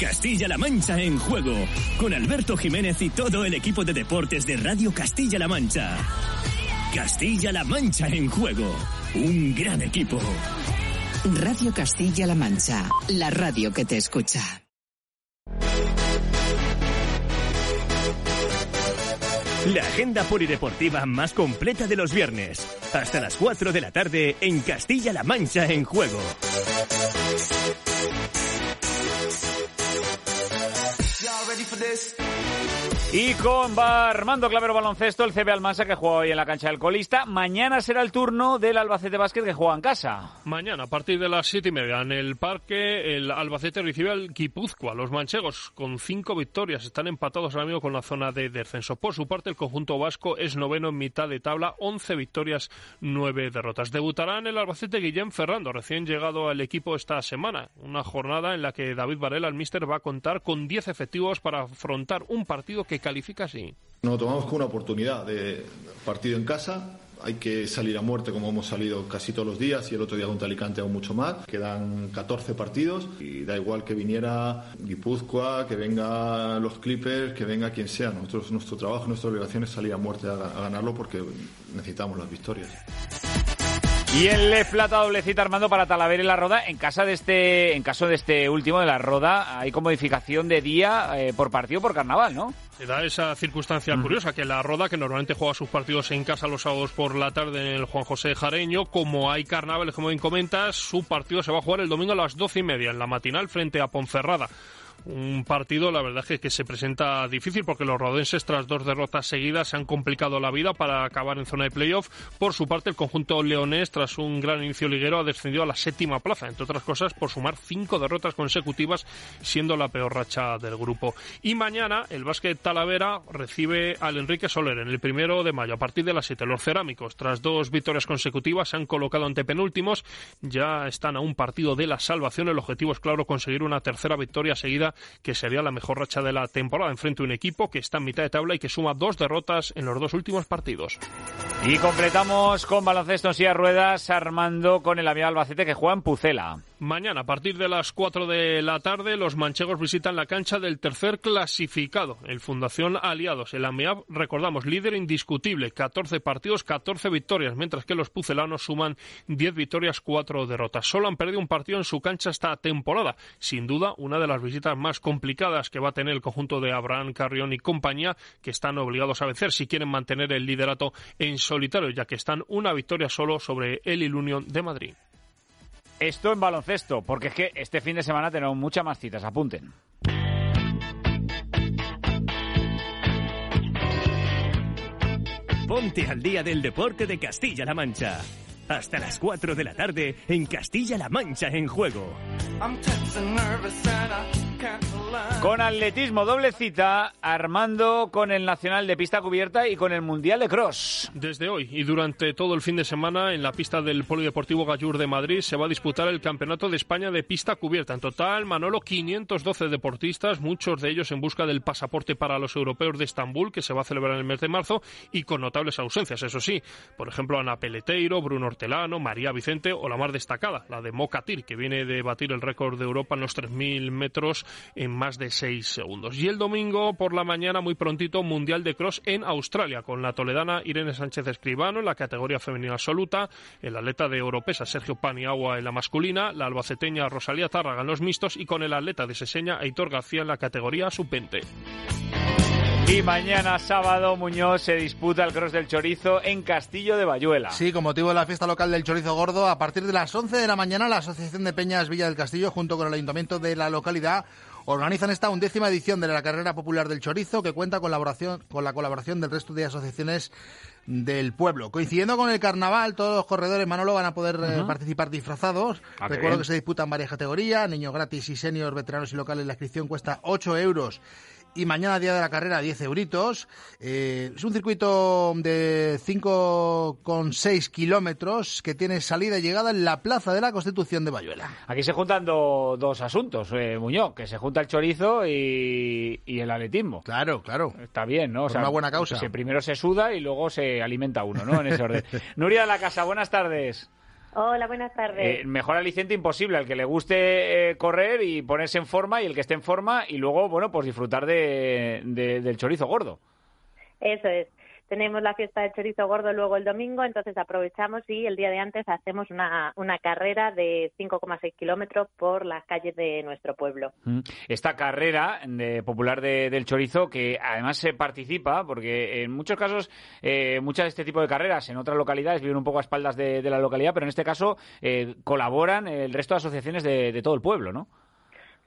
Castilla-La Mancha en juego, con Alberto Jiménez y todo el equipo de deportes de Radio Castilla-La Mancha. Castilla-La Mancha en juego, un gran equipo. Radio Castilla-La Mancha, la radio que te escucha. La agenda polideportiva más completa de los viernes. Hasta las 4 de la tarde en Castilla-La Mancha en juego. Y con Armando Clavero Baloncesto, el CB Almansa que juega hoy en la cancha del colista. Mañana será el turno del Albacete Básquet que juega en casa. Mañana, a partir de las siete y media, en el parque, el Albacete recibe al Guipúzcoa. Los manchegos, con cinco victorias, están empatados ahora mismo con la zona de descenso. Por su parte, el conjunto vasco es noveno en mitad de tabla, once victorias, nueve derrotas. Debutará en el Albacete Guillén Ferrando, recién llegado al equipo esta semana. Una jornada en la que David Varela, el míster, va a contar con diez efectivos para afrontar un partido que califica así. Nos tomamos como una oportunidad de partido en casa. Hay que salir a muerte como hemos salido casi todos los días y el otro día contra Alicante aún mucho más. Quedan 14 partidos y da igual que viniera Guipúzcoa, que venga los Clippers, que venga quien sea. Nosotros, nuestro trabajo, nuestra obligación es salir a muerte a, a ganarlo porque necesitamos las victorias. Y el Le Plata doblecita Armando para Talavera y la Roda. En casa de este, en caso de este último de la Roda, hay como modificación de día eh, por partido por carnaval, ¿no? Se da esa circunstancia curiosa que la Roda, que normalmente juega sus partidos en casa los sábados por la tarde en el Juan José Jareño, como hay carnaval, como bien comentas, su partido se va a jugar el domingo a las doce y media en la matinal frente a Ponferrada un partido, la verdad es que, se presenta difícil porque los rodenses, tras dos derrotas seguidas, se han complicado la vida para acabar en zona de playoff. Por su parte, el conjunto leonés, tras un gran inicio liguero, ha descendido a la séptima plaza, entre otras cosas, por sumar cinco derrotas consecutivas, siendo la peor racha del grupo. Y mañana, el básquet Talavera recibe al Enrique Soler en el primero de mayo, a partir de las siete. Los cerámicos, tras dos victorias consecutivas, se han colocado ante penúltimos, ya están a un partido de la salvación. El objetivo es, claro, conseguir una tercera victoria seguida que sería la mejor racha de la temporada enfrente a un equipo que está en mitad de tabla y que suma dos derrotas en los dos últimos partidos. Y completamos con baloncesto en silla ruedas, Armando con el avión Albacete que juega en Pucela. Mañana, a partir de las 4 de la tarde, los manchegos visitan la cancha del tercer clasificado, el Fundación Aliados. El AMEAB, recordamos, líder indiscutible, 14 partidos, 14 victorias, mientras que los pucelanos suman 10 victorias, 4 derrotas. Solo han perdido un partido en su cancha esta temporada. Sin duda, una de las visitas más complicadas que va a tener el conjunto de Abraham Carrión y compañía, que están obligados a vencer si quieren mantener el liderato en solitario, ya que están una victoria solo sobre el Ilunion de Madrid. Esto en baloncesto, porque es que este fin de semana tenemos muchas más citas, apunten. Ponte al día del deporte de Castilla-La Mancha. Hasta las 4 de la tarde en Castilla-La Mancha en juego. Con atletismo doble cita, Armando con el Nacional de Pista Cubierta y con el Mundial de Cross. Desde hoy y durante todo el fin de semana en la pista del Polideportivo Gallur de Madrid se va a disputar el Campeonato de España de Pista Cubierta. En total, Manolo, 512 deportistas, muchos de ellos en busca del pasaporte para los europeos de Estambul, que se va a celebrar en el mes de marzo, y con notables ausencias, eso sí. Por ejemplo, Ana Peleteiro, Bruno Hortelano, María Vicente o la más destacada, la de Mocatir, que viene de batir el récord de Europa en los 3.000 metros en más de 6 segundos. Y el domingo por la mañana, muy prontito, Mundial de Cross en Australia, con la toledana Irene Sánchez Escribano en la categoría femenina absoluta, el atleta de Europesa Sergio Paniagua en la masculina, la albaceteña Rosalía Tárraga en los mixtos y con el atleta de Seseña Aitor García en la categoría sub-20. Y mañana sábado Muñoz se disputa el Cross del Chorizo en Castillo de Bayuela. Sí, con motivo de la fiesta local del Chorizo Gordo, a partir de las 11 de la mañana la Asociación de Peñas Villa del Castillo junto con el Ayuntamiento de la localidad organizan esta undécima edición de la carrera popular del chorizo que cuenta con, con la colaboración del resto de asociaciones del pueblo. Coincidiendo con el carnaval, todos los corredores Manolo van a poder eh, participar disfrazados. Ah, Recuerdo que se disputan varias categorías, niños gratis y seniors, veteranos y locales. La inscripción cuesta 8 euros y mañana, día de la carrera, 10 euritos. Eh, es un circuito de 5,6 kilómetros que tiene salida y llegada en la Plaza de la Constitución de Bayuela. Aquí se juntan do- dos asuntos, eh, Muñoz, que se junta el chorizo y, y el atletismo. Claro, claro. Está bien, ¿no? Por una buena causa. se- primero se suda y luego se alimenta uno, ¿no? En ese orden. Nuria de la Casa, buenas tardes. Hola, buenas tardes. Eh, mejor aliciente imposible al que le guste eh, correr y ponerse en forma y el que esté en forma y luego, bueno, pues disfrutar de, de- del chorizo gordo. Eso es. Tenemos la fiesta del chorizo gordo luego el domingo, entonces aprovechamos y el día de antes hacemos una, una carrera de 5,6 kilómetros por las calles de nuestro pueblo. Mm. Esta carrera popular de- del chorizo, que además se participa, porque en muchos casos, eh, muchas de este tipo de carreras en otras localidades viven un poco a espaldas de, la localidad, pero en este caso eh, colaboran el resto de asociaciones de todo el pueblo, ¿no?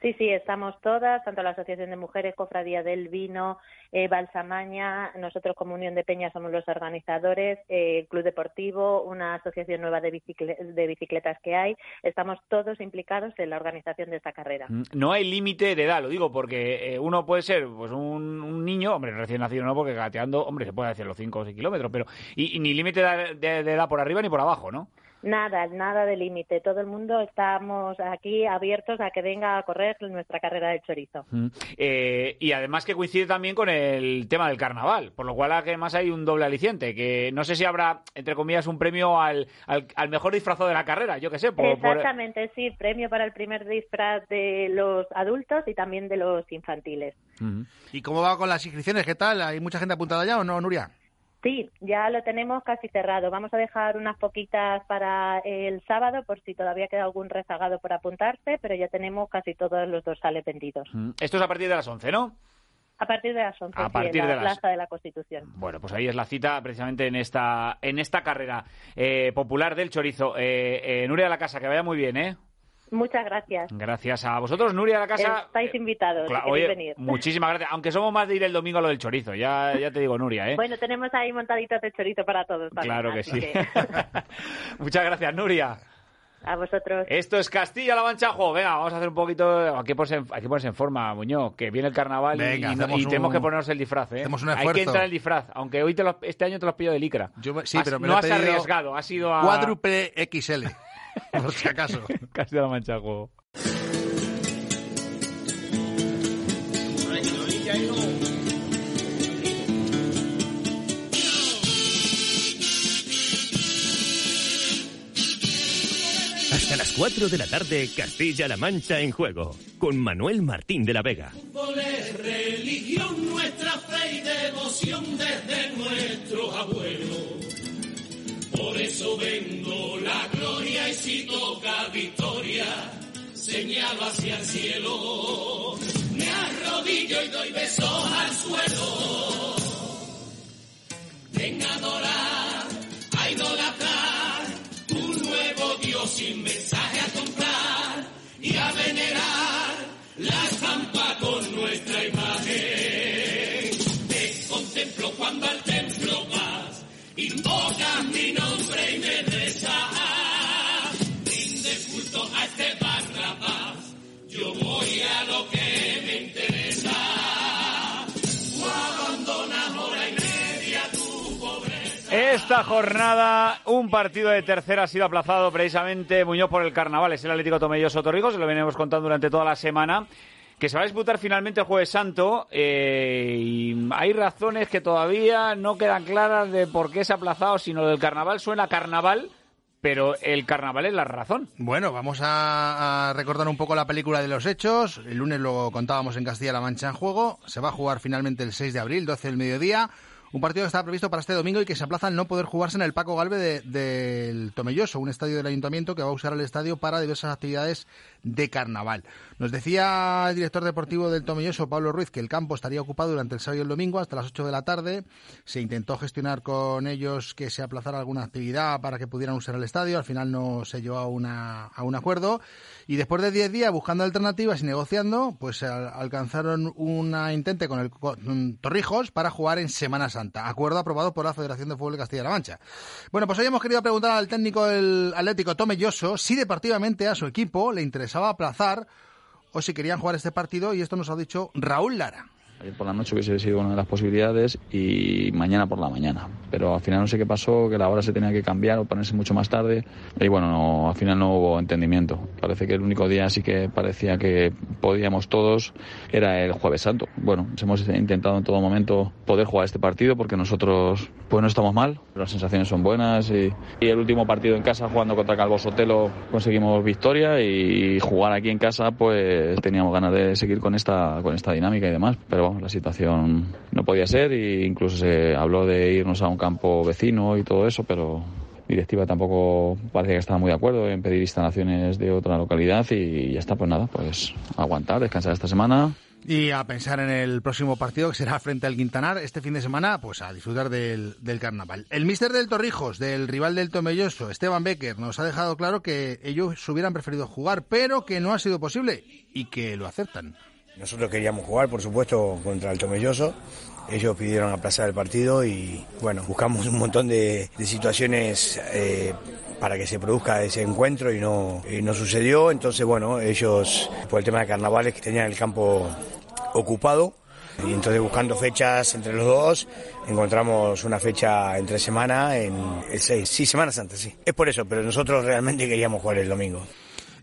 Sí, sí, estamos todas, tanto la Asociación de Mujeres, Cofradía del Vino, eh, Balsamaña, nosotros como Unión de Peñas somos los organizadores, eh, Club Deportivo, una asociación nueva de, bicicle- de bicicletas que hay, estamos todos implicados en la organización de esta carrera. Mm, No hay límite de edad, lo digo, porque eh, uno puede ser pues un, un niño, hombre, recién nacido no, porque gateando, hombre, se puede hacer los 5 o 6 kilómetros, pero y, y ni límite de, de- de edad por arriba ni por abajo, ¿no? Nada, nada de límite. Todo el mundo estamos aquí abiertos a que venga a correr nuestra carrera de chorizo. Mm. Eh, y además que coincide también con el tema del carnaval, por lo cual además hay un doble aliciente, que no sé si habrá, entre comillas, un premio al, al, al mejor disfrazado de la carrera, yo qué sé. Por, por- Exactamente, sí. Premio para el primer disfraz de los adultos y también de los infantiles. ¿Y cómo va con las inscripciones? ¿Qué tal? ¿Hay mucha gente apuntada ya o no, Nuria? Sí, ya lo tenemos casi cerrado. Vamos a dejar unas poquitas para el sábado por si todavía queda algún rezagado por apuntarse, pero ya tenemos casi todos los dorsales vendidos. Mm. Esto es a partir de las 11, ¿no? A partir de las 11, A sí, partir en la de las- Plaza de la Constitución. Bueno, pues ahí es la cita precisamente en esta, en esta carrera eh, popular del chorizo. Eh, eh, Nuria de la Casa, que vaya muy bien, ¿eh? Muchas gracias. Gracias a vosotros, Nuria de la Casa. Estáis invitados Cla- si oye, venir. muchísimas gracias. Aunque somos más de ir el domingo a lo del chorizo, ya, ya te digo, Nuria, ¿eh? Bueno, tenemos ahí montaditos de chorizo para todos. también, claro que así sí. Muchas gracias, Nuria. a vosotros. Esto es Castilla-La Mancha. Jo, venga, vamos a hacer un poquito. Hay que ponerse en, hay que ponerse en forma, Muñoz, que viene el carnaval y- Venga, y, y tenemos un- que ponernos el disfraz, ¿eh? hacemos un Hay que entrar el disfraz, aunque hoy te lo- este año te lo has pillado de licra. sí, Has- pero me no lo he has pedido arriesgado, has ido a. Cuádruple XL, por si acaso. Castilla-La Mancha, jo. Hasta las 4 de la tarde, Castilla-La Mancha en juego, con Manuel Martín de la Vega. Fútbol es religión, nuestra fe y devoción desde nuestros abuelos. Señalo hacia el cielo. Me arrodillo y doy besos al suelo. Ven a adorar, a idolatrar, un nuevo Dios sin mensaje a comprar y a venerar la estampa con nuestra imagen. Te contemplo cuando al templo vas, invocas mi nombre Esta jornada, un partido de tercera ha sido aplazado precisamente Muñoz por el carnaval. Es el Atlético Tomelloso Torrijos, se lo venimos contando durante toda la semana. Que se va a disputar finalmente el Jueves Santo. eh, y hay razones que todavía no quedan claras de por qué se ha aplazado, sino del carnaval suena carnaval, pero el carnaval es la razón. Bueno, vamos a, a recordar un poco la película de los hechos. El lunes lo contábamos en Castilla-La Mancha en juego. Se va a jugar finalmente el 6 de abril, 12 del mediodía. Un partido que estaba previsto para este domingo y que se aplaza al no poder jugarse en el Paco Galve de- del Tomelloso, un estadio del ayuntamiento que va a usar el estadio para diversas actividades de carnaval. Nos decía el director deportivo del Tomelloso, Pablo Ruiz, que el campo estaría ocupado durante el sábado y el domingo hasta las 8 de la tarde. Se intentó gestionar con ellos que se aplazara alguna actividad para que pudieran usar el estadio. Al final no se llegó a, un acuerdo. Y después de 10 días buscando alternativas y negociando, pues al- alcanzaron una intente con el Torrijos para jugar en Semana Santa. Acuerdo aprobado por la Federación de Fútbol de Castilla-La Mancha. Bueno, pues hoy hemos querido preguntar al técnico del Atlético Tomelloso si deportivamente a su equipo le interesaba aplazar o si querían jugar este partido y esto nos ha dicho Raúl Lara. Ayer por la noche hubiese sido una de las posibilidades y mañana por la mañana. Pero al final no sé qué pasó, que la hora se tenía que cambiar o ponerse mucho más tarde. Y bueno, no, al final no hubo entendimiento. Parece que el único día sí que parecía que podíamos todos era el Jueves Santo. Bueno, hemos intentado en todo momento poder jugar este partido porque nosotros pues no estamos mal, las sensaciones son buenas y, y el último partido en casa jugando contra Calvo Sotelo conseguimos victoria y jugar aquí en casa pues teníamos ganas de seguir con esta con esta dinámica y demás, pero la situación no podía ser e incluso se habló de irnos a un campo vecino y todo eso, pero directiva tampoco parece que estaba muy de acuerdo en pedir instalaciones de otra localidad y ya está, pues nada, pues aguantar, descansar esta semana. Y a pensar en el próximo partido que será frente al Quintanar este fin de semana, pues a disfrutar del, del carnaval. El míster del Torrijos, del rival del Tomelloso, Esteban Becker, nos ha dejado claro que ellos hubieran preferido jugar, pero que no ha sido posible y que lo aceptan. Nosotros queríamos jugar, por supuesto, contra el Tomelloso. Ellos pidieron aplazar el partido y, bueno, buscamos un montón de, situaciones eh, para que se produzca ese encuentro y no, y no sucedió. Entonces, bueno, ellos, por el tema de carnavales, que tenían el campo ocupado. Y entonces buscando fechas entre los dos, encontramos una fecha entre semana en el 6. Sí, Semana Santa, sí. Es por eso, pero nosotros realmente queríamos jugar el domingo.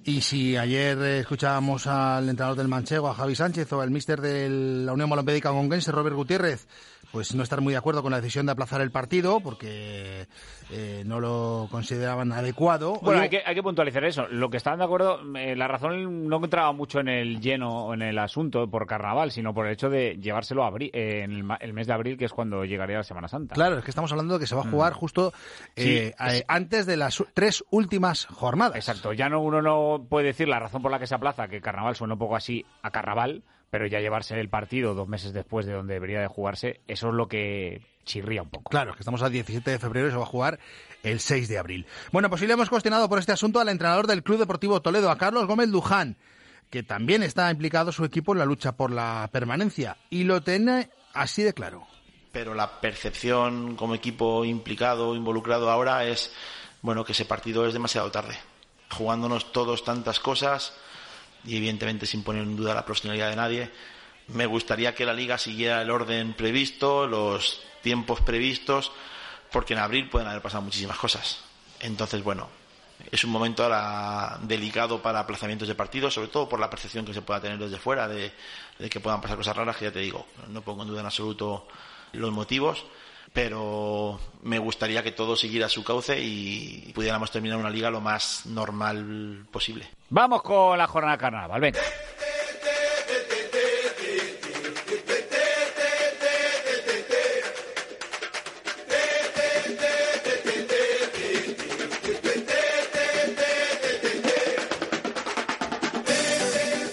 Y si ayer eh, escuchábamos al entrenador del Manchego, a Javi Sánchez, o al míster de la Unión Molompédica Conquense, Robert Gutiérrez, pues no estar muy de acuerdo con la decisión de aplazar el partido porque eh, no lo consideraban adecuado. Bueno, Oye, hay que, hay que puntualizar eso. Lo que estaban de acuerdo, eh, la razón no entraba mucho en el lleno o en el asunto por carnaval, sino por el hecho de llevárselo a eh, en el, el mes de abril, que es cuando llegaría la Semana Santa. Claro, es que estamos hablando de que se va a jugar Mm. justo eh, Sí, antes de las tres últimas jornadas. Exacto, ya no uno no puede decir la razón por la que se aplaza, que carnaval suena un poco así a carnaval, pero ya llevarse el partido dos meses después de donde debería de jugarse, eso es lo que chirría un poco. Claro, es que estamos al 17 de febrero y se va a jugar el 6 de abril. Bueno, pues sí le hemos cuestionado por este asunto al entrenador del Club Deportivo Toledo, a Carlos Gómez Luján, que también está implicado su equipo en la lucha por la permanencia y lo tiene así de claro. pero la percepción como equipo implicado, involucrado ahora es, bueno, que ese partido es demasiado tarde. Jugándonos todos tantas cosas y evidentemente sin poner en duda la profesionalidad de nadie. Me gustaría que la liga siguiera el orden previsto, los tiempos previstos, porque en abril pueden haber pasado muchísimas cosas. Entonces, bueno, es un momento ahora delicado para aplazamientos de partidos, sobre todo por la percepción que se pueda tener desde fuera de, de que puedan pasar cosas raras, que ya te digo, no pongo en duda en absoluto los motivos, pero me gustaría que todo siguiera su cauce y pudiéramos terminar una liga lo más normal posible. Vamos con la jornada carnaval, venga.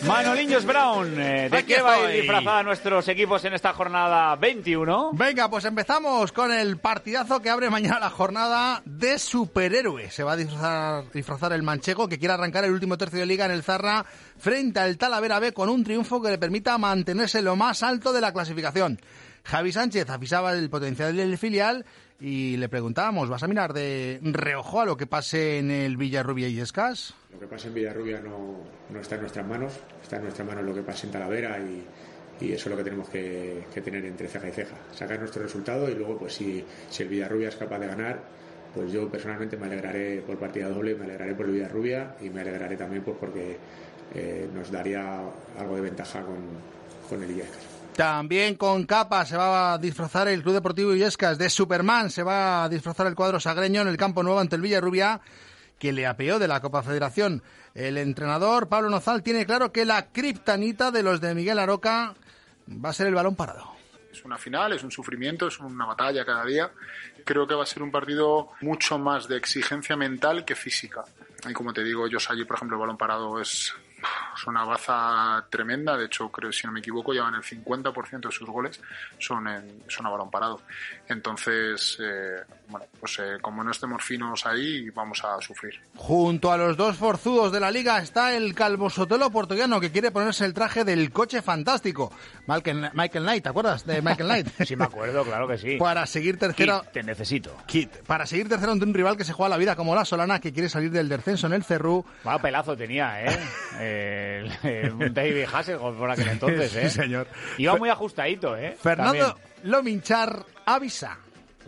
Manoliños Brown, eh, ¿de Aquí qué va a ir disfrazada nuestros equipos en esta jornada 21? Venga, pues empezamos con el partidazo que abre mañana la jornada de superhéroe. Se va a disfrazar, disfrazar el manchego que quiere arrancar el último tercio de liga en el Zarra frente al Talavera B con un triunfo que le permita mantenerse lo más alto de la clasificación. Javi Sánchez avisaba del potencial del filial y le preguntábamos, ¿vas a mirar de reojo a lo que pase en el Villarrubia y Escas? Lo que pasa en Villarrubia no, no está en nuestras manos, está en nuestras manos lo que pasa en Talavera y, y eso es lo que tenemos que, que tener entre ceja y ceja. Sacar nuestro resultado y luego, pues si, si el Villarrubia es capaz de ganar, pues yo personalmente me alegraré por partida doble, me alegraré por el Villarrubia y me alegraré también pues porque eh, nos daría algo de ventaja con, con el Illescas. También con capa se va a disfrazar el Club Deportivo Illescas. De Superman se va a disfrazar el cuadro sagreño en el campo nuevo ante el Villarrubia, que le apeó de la Copa Federación. El entrenador Pablo Nozal tiene claro que la kriptanita de los de Miguel Aroca va a ser el balón parado. Es una final, es un sufrimiento, es una batalla cada día. Creo que va a ser un partido mucho más de exigencia mental que física. Y como te digo, ellos allí, por ejemplo, el balón parado es, es una baza tremenda. De hecho, creo, si no me equivoco, llevan el 50% de sus goles son, en, son a balón parado. Entonces, eh, bueno, pues eh, como no estemos finos ahí, vamos a sufrir. Junto a los dos forzudos de la liga está el calvo sotelo portuguano que quiere ponerse el traje del coche fantástico. Michael, Michael Knight, ¿te acuerdas de Michael Knight? Sí, me acuerdo, claro que sí. Para seguir tercero. Kit, te necesito. Kit, para seguir tercero ante un rival que se juega la vida como la Solana, que quiere salir del descenso en el Cerrú. Vaya pelazo tenía, ¿eh? Eh, el, el David Hasselhoff por aquel entonces, ¿eh? Sí, señor. Iba muy ajustadito, ¿eh? Fernando Lominchar avisa.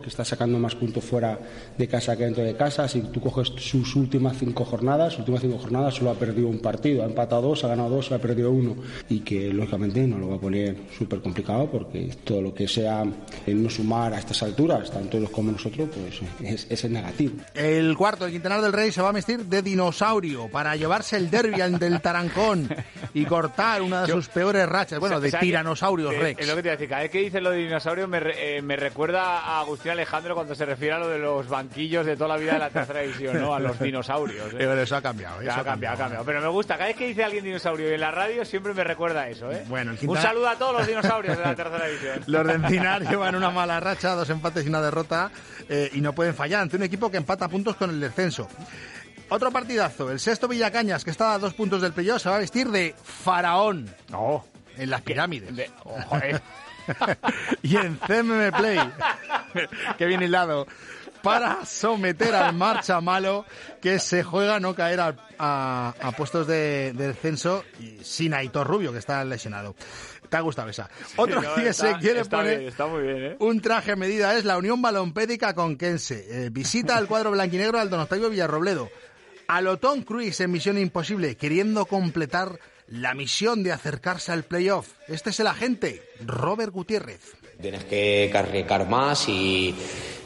Que está sacando más puntos fuera de casa que dentro de casa. Si tú coges sus últimas cinco jornadas, sus últimas cinco jornadas solo ha perdido un partido, ha empatado dos, ha ganado dos, ha perdido uno. Y que lógicamente no lo va a poner súper complicado porque todo lo que sea el no sumar a estas alturas, tanto ellos como nosotros, pues es, es el negativo. El cuarto, el Quintanar del Rey, se va a vestir de dinosaurio para llevarse el derbi ante el Tarancón y cortar una de Yo- sus peores rachas. Bueno, O de sea, tiranosaurios eh, Rex. Es lo que te iba a decir. Cada vez que dices lo de dinosaurio me, eh, me recuerda a Agustín Alejandro cuando se refiere a lo de los banquillos de toda la vida de la tercera división, ¿no? A los dinosaurios. ¿eh? Pero eso ha cambiado. Eso ha cambiado, ha cambiado. Pero me gusta. Cada vez que dice alguien dinosaurio en la radio siempre me recuerda eso, ¿eh? Bueno, el Un saludo a todos los dinosaurios de la tercera división. Los de Encinar llevan una mala racha, dos empates y una derrota, eh, y no pueden fallar ante un equipo que empata puntos con el descenso. Otro partidazo, el sexto Villacañas, que está a dos puntos del playoff, se va a vestir de faraón. No. En las pirámides. Ojo, eh. y en CMM Play, que bien hilado, para someter al marcha malo que se juega no caer a, a- a puestos de, de descenso y sin Aitor Rubio, que está lesionado. ¿Te ha gustado esa? Otro No, que está- se quiere está poner bien, está muy bien, ¿eh? un traje a medida es la Unión Balompédica Conquense. Eh, visita al cuadro blanquinegro al Don Octavio Villarrobledo. A Tom Cruise en Misión Imposible, queriendo completar la misión de acercarse al playoff. Este es el agente, Robert Gutiérrez. Tienes que carrecar más y,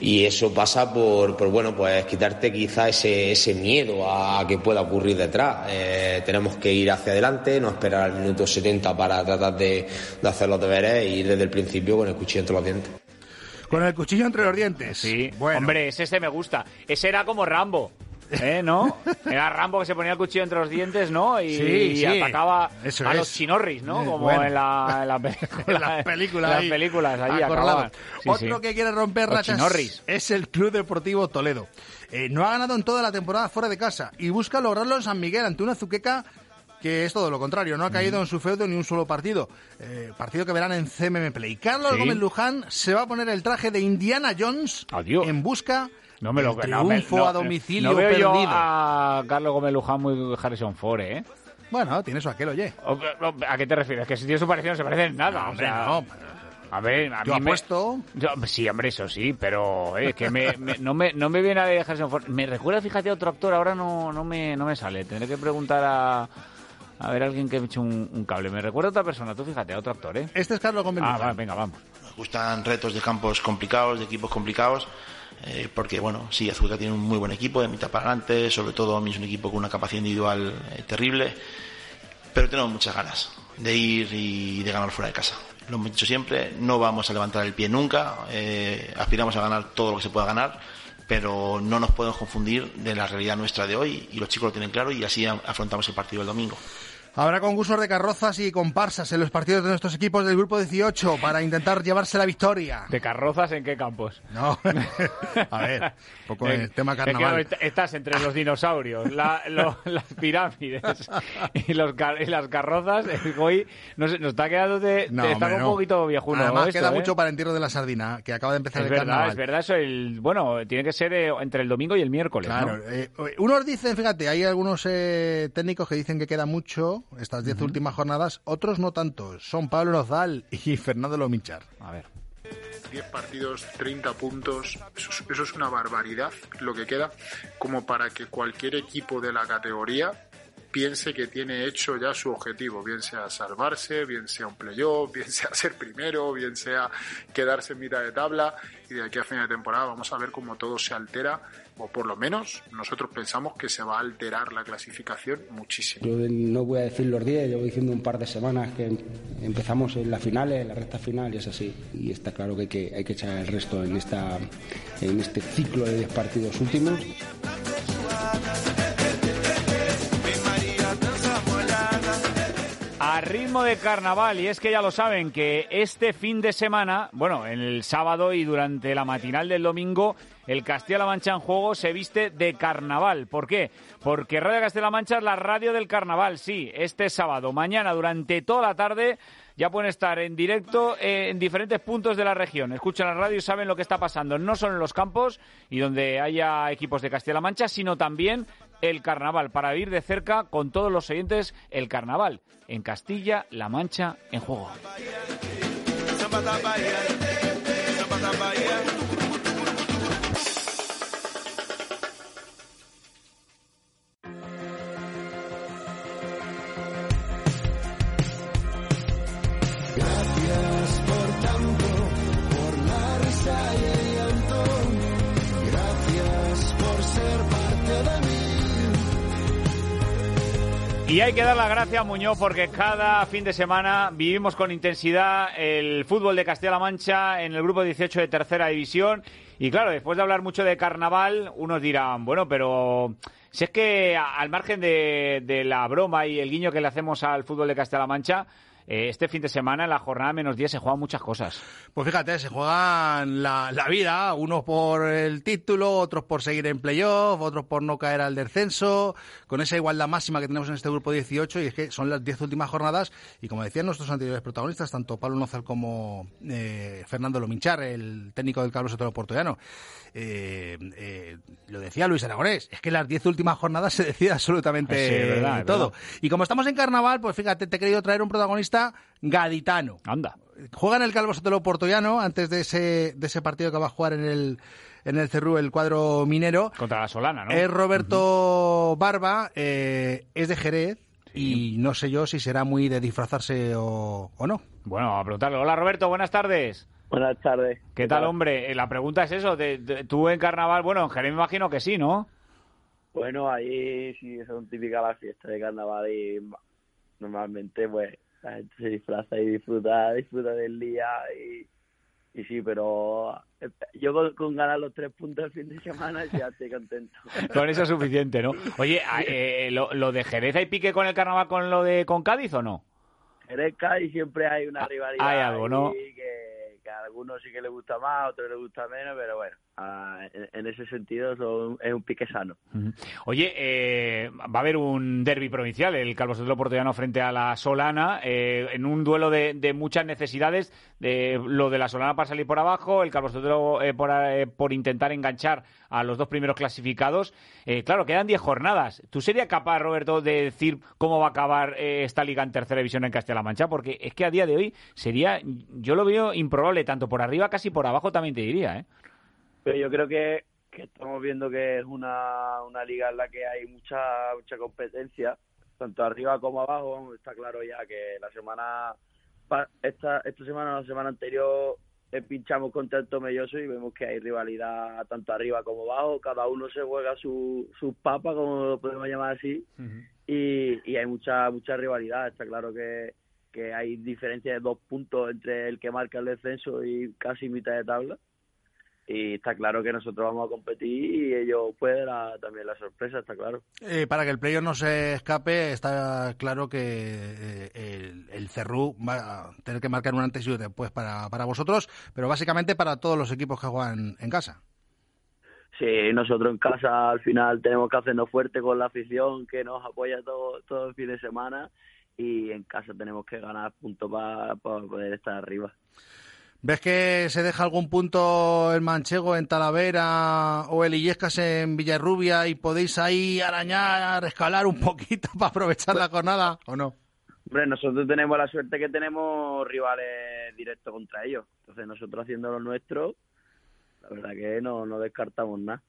y eso pasa por, por, bueno, pues quitarte quizá ese, ese miedo a que pueda ocurrir detrás. Eh, tenemos que ir hacia adelante, no esperar al minuto 70 para tratar de, de hacer los deberes e ir desde el principio con el cuchillo entre los dientes. Con el cuchillo entre los dientes. Sí, hombre, ese, ese me gusta. Ese era como Rambo. ¿Eh? ¿No? Era Rambo que se ponía el cuchillo entre los dientes, ¿no? Y, Sí, y sí. atacaba Eso a es. los chinorris, ¿no? Eh, Como bueno. en, la, en la película. En las películas. en ahí, las películas, acababan. Sí, Otro que quiere romper rachas es el Club Deportivo Toledo. Eh, no ha ganado en toda la temporada fuera de casa y busca lograrlo en San Miguel ante una Zuqueca que es todo lo contrario, no ha caído en su feudo ni un solo partido. Eh, partido que verán en CMM Play. Carlos Sí. Gómez Luján se va a poner el traje de Indiana Jones en busca No me lo me- triunfo no, a domicilio no veo perdido. yo a Carlos Gómez Luján muy Harrison Ford, ¿eh? Bueno, tiene su aquel, oye. O- o- ¿A qué te refieres? Que si tiene su parecido no se parece en nada. No, o hombre, sea, no. A ver, a Yo mí me- apuesto. Yo- sí, hombre, eso sí, pero eh, que me, me- no, me, no me viene a de Harrison Ford. Me recuerda, fíjate, a otro actor, ahora no, no, me, no me sale. Tendré que preguntar a, a ver a alguien que me eche un, un cable. Me recuerda a otra persona, tú fíjate, a otro actor, ¿eh? Este es Carlos Gómez Ah, Luján. va, venga, vamos. Nos gustan retos de campos complicados, de equipos complicados, eh, porque bueno, sí, Azulca tiene un muy buen equipo de mitad para sobre todo a mí es un equipo con una capacidad individual eh, terrible, pero tenemos muchas ganas de ir y de ganar fuera de casa. Lo hemos dicho siempre, no vamos a levantar el pie nunca, eh, aspiramos a ganar todo lo que se pueda ganar, pero no nos podemos confundir de la realidad nuestra de hoy y los chicos lo tienen claro y así afrontamos el partido del domingo. Habrá concursos de carrozas y comparsas en los partidos de nuestros equipos del grupo 18 para intentar llevarse la victoria. ¿De carrozas en qué campos? No. A ver, un poco el tema Es que carnaval. est- estás entre los dinosaurios, la- lo- las pirámides y, los y las carrozas. eh, Hoy nos, nos está quedando de, No, estar hombre, un no. poquito viejuno. Además, esto, queda ¿eh? mucho para el entierro de la sardina, que acaba de empezar Es el verdad, carnaval. es verdad eso. El, bueno, tiene que ser eh, entre el domingo y el miércoles. Claro, ¿no? eh, unos dicen, fíjate, hay algunos eh, técnicos que dicen que queda mucho estas 10 últimas jornadas, otros no tanto. Son Pablo Nozal y Fernando Lomichar. A ver. 10 partidos, 30 puntos, eso es, eso es una barbaridad lo que queda, como para que cualquier equipo de la categoría piense que tiene hecho ya su objetivo, bien sea salvarse, bien sea un playoff, bien sea ser primero, bien sea quedarse en mitad de tabla y de aquí a fin de temporada vamos a ver cómo todo se altera o por lo menos nosotros pensamos que se va a alterar la clasificación muchísimo. Yo no voy a decir los 10, llevo diciendo un par de semanas que em- empezamos en las finales, en la recta final y es así. Y está claro que hay que, hay que echar el resto en, esta, en este ciclo de 10 partidos últimos. A ritmo de carnaval, y es que ya lo saben que este fin de semana, bueno, el sábado y durante la matinal del domingo, el Castilla-La Mancha en juego se viste de carnaval. ¿Por qué? Porque Radio Castilla-La Mancha es la radio del carnaval, sí, este sábado, mañana, durante toda la tarde, ya pueden estar en directo eh, en diferentes puntos de la región. Escuchan la radio y saben lo que está pasando, no solo en los campos y donde haya equipos de Castilla-La Mancha, sino también el carnaval, para vivir de cerca con todos los oyentes el carnaval en Castilla, La Mancha, en juego. Y hay que dar las gracias a Muñoz porque cada fin de semana vivimos con intensidad el fútbol de Castilla-La Mancha en el grupo 18 de tercera división. Y claro, después de hablar mucho de carnaval, unos dirán, bueno, pero si es que al margen de, de la broma y el guiño que le hacemos al fútbol de Castilla-La Mancha, eh, este fin de semana en la jornada menos 10 se juegan muchas cosas. Pues fíjate, se juegan la, la vida, unos por el título, otros por seguir en playoff, otros por no caer al descenso, con esa igualdad máxima que tenemos en este grupo 18, y es que son las 10 últimas jornadas, y como decían nuestros anteriores protagonistas, tanto Pablo Nozal como eh, Fernando Lominchar, el técnico del Carlos Sotelo Portollano, eh, eh, lo decía Luis Aragonés, es que las 10 últimas jornadas se decide absolutamente Sí, verdad, todo. verdad. Y como estamos en carnaval, pues fíjate, te he querido traer un protagonista gaditano. Anda. Juega en el Calvo Sotelo Portollano antes de ese, de ese partido que va a jugar en el, en el Cerrú, el cuadro minero. Contra la Solana, ¿no? Es Roberto Barba, eh, es de Jerez y no sé yo si será muy de disfrazarse o, o no. Bueno, a preguntarle. Hola Roberto, buenas tardes. Buenas tardes. ¿Qué tal, hombre? Eh, La pregunta es eso, de- de- tú en carnaval, bueno, en Jerez me imagino que sí, ¿no? Bueno, ahí sí son típicas las fiestas de carnaval y ma- normalmente pues la gente se disfraza y disfruta, disfruta del día y, y sí, pero eh, yo con, con ganar los tres puntos el fin de semana ya estoy contento. Con eso es suficiente, ¿no? Oye, a- eh, lo, lo de Jerez, ¿hay pique con el carnaval con lo de con Cádiz o no? Jerez y siempre hay una rivalidad hay algo, ¿no? que, que a algunos sí que les gusta más, a otros les gusta menos, pero bueno, en, ese sentido es un pique sano. Oye, eh, va a haber un derby provincial, el Calvo Sotelo Portollano frente a la Solana, eh, en un duelo de, de muchas necesidades, de, lo de la Solana para salir por abajo, el Calvo Sotelo eh, por, eh, por intentar enganchar a los dos primeros clasificados. Eh, claro, quedan 10 jornadas. ¿Tú serías capaz, Roberto, de decir cómo va a acabar eh, esta liga en tercera división en Castilla-La Mancha? Porque es que a día de hoy sería, yo lo veo improbable, tanto por arriba casi por abajo también te diría, ¿eh? Pero yo creo que, que estamos viendo que es una, una liga en la que hay mucha mucha competencia, tanto arriba como abajo. Está claro ya que la semana esta esta semana o la semana anterior eh, pinchamos contra el Tomelloso y vemos que hay rivalidad tanto arriba como abajo. Cada uno se juega su- sus papas, como lo podemos llamar así, y, y hay mucha mucha rivalidad. Está claro que, que hay diferencia de dos puntos entre el que marca el descenso y casi mitad de tabla y está claro que nosotros vamos a competir y ellos pueden la- también la sorpresa, está claro. Eh, para que el playoff no se escape, está claro que eh, el, el Cerrú va a tener que marcar un antes y un después para, para vosotros, pero básicamente para todos los equipos que juegan en casa. Sí, nosotros en casa al final tenemos que hacernos fuerte con la afición que nos apoya todo, todo el fin de semana y en casa tenemos que ganar puntos para poder estar arriba. ¿Ves que se deja algún punto el Manchego en Talavera o el Illescas en Villarrubia y podéis ahí arañar, escalar un poquito para aprovechar la jornada o no? Hombre, nosotros tenemos la suerte que tenemos rivales directos contra ellos. Entonces nosotros haciendo lo nuestro, la verdad que no, no descartamos nada.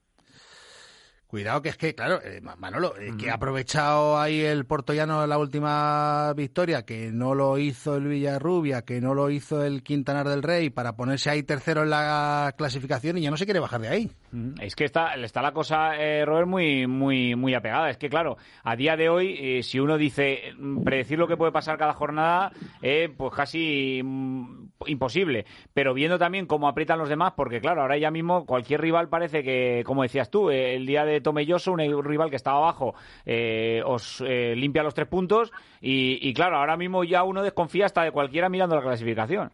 Cuidado que es que, claro, eh, Ma- Manolo, eh, que ha aprovechado ahí el portollano la última victoria, que no lo hizo el Villarrubia, que no lo hizo el Quintanar del Rey, para ponerse ahí tercero en la clasificación y ya no se quiere bajar de ahí. Es que está, está la cosa, eh, Robert, muy, muy, muy apegada. Es que, claro, a día de hoy, eh, si uno dice mm, predecir lo que puede pasar cada jornada, pues casi mm, imposible. Pero viendo también cómo aprietan los demás, porque, claro, ahora ya mismo cualquier rival parece que, como decías tú, el día de Tomelloso, un rival que estaba abajo, eh, os eh, limpia los tres puntos. Y, claro, ahora mismo ya uno desconfía hasta de cualquiera mirando la clasificación.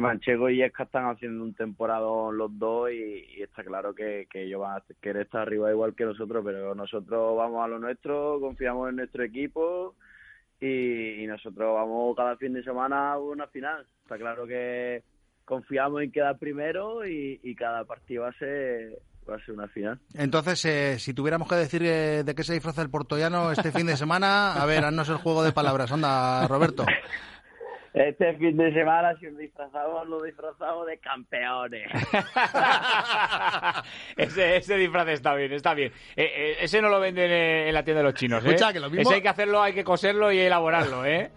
Manchego y Esca están haciendo un temporada los dos y, está claro que, que ellos van a querer estar arriba igual que nosotros, pero nosotros vamos a lo nuestro, confiamos en nuestro equipo y, y nosotros vamos cada fin de semana a una final. Está claro que confiamos en quedar primero y, y cada partido va a ser va a ser una final. Entonces, eh, si tuviéramos que decir eh, de qué se disfraza el portollano este fin de semana, a ver, haznos el juego de palabras. Anda, Roberto. Este fin de semana, si nos disfrazamos, nos disfrazamos de campeones. ese, ese disfraz está bien, está bien. Eh, eh, ese no lo venden en, la tienda de los chinos, ¿eh? Escucha, que lo mismo- Ese hay que hacerlo, hay que coserlo y elaborarlo, ¿eh?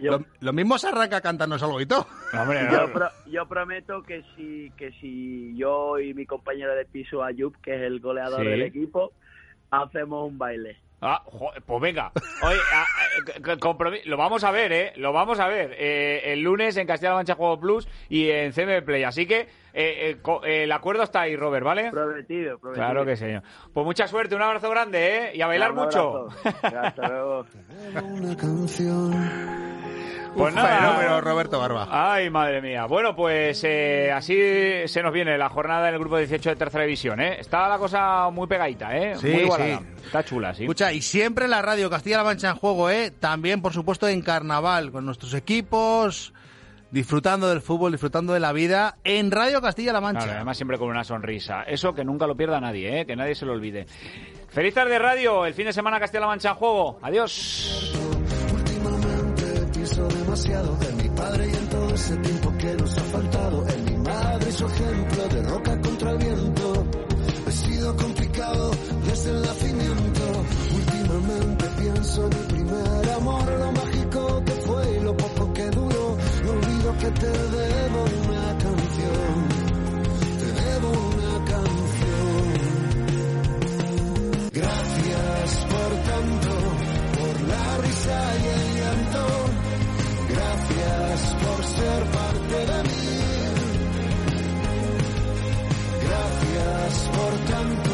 Lo, lo mismo se arranca a cantarnos algo y todo. Hombre, Yo, pro- yo prometo que si, que si yo y mi compañero de piso Ayub, que es el goleador Sí. del equipo, hacemos un baile. Ah, pues venga. Oye, ah, ah, compromi- lo vamos a ver, ¿eh? Lo vamos a ver. Eh, el lunes en Castilla-La Mancha Juego Plus y en CM Play. Así que eh, eh, eh, el acuerdo está ahí, Robert, ¿vale? Prometido, prometido. Claro que sí. señor. Pues mucha suerte, un abrazo grande, ¿eh? Y a bailar Un mucho. Hasta luego. Pues Un nada. fenómeno, Roberto Barba. Ay, madre mía. Bueno, pues eh, así se nos viene la jornada en el grupo 18 de tercera división, ¿eh? Está la cosa muy pegadita, ¿eh? Sí, muy igualada. sí. Está chula, sí. Escucha, y siempre la radio Castilla-La Mancha en juego, ¿eh? También, por supuesto, en carnaval, con nuestros equipos, disfrutando del fútbol, disfrutando de la vida, en Radio Castilla-La Mancha. Claro, además siempre con una sonrisa. Eso que nunca lo pierda nadie, ¿eh? que nadie se lo olvide. Feliz tarde radio, el fin de semana Castilla-La Mancha en juego. Adiós. Pienso demasiado de mi padre y en todo ese tiempo que nos ha faltado. En mi madre su ejemplo de roca contra el viento. He sido complicado desde el nacimiento. Últimamente pienso en mi primer amor, lo mágico que fue y lo poco que duró. No olvido que te debo por ser parte de mí. Gracias por tanto.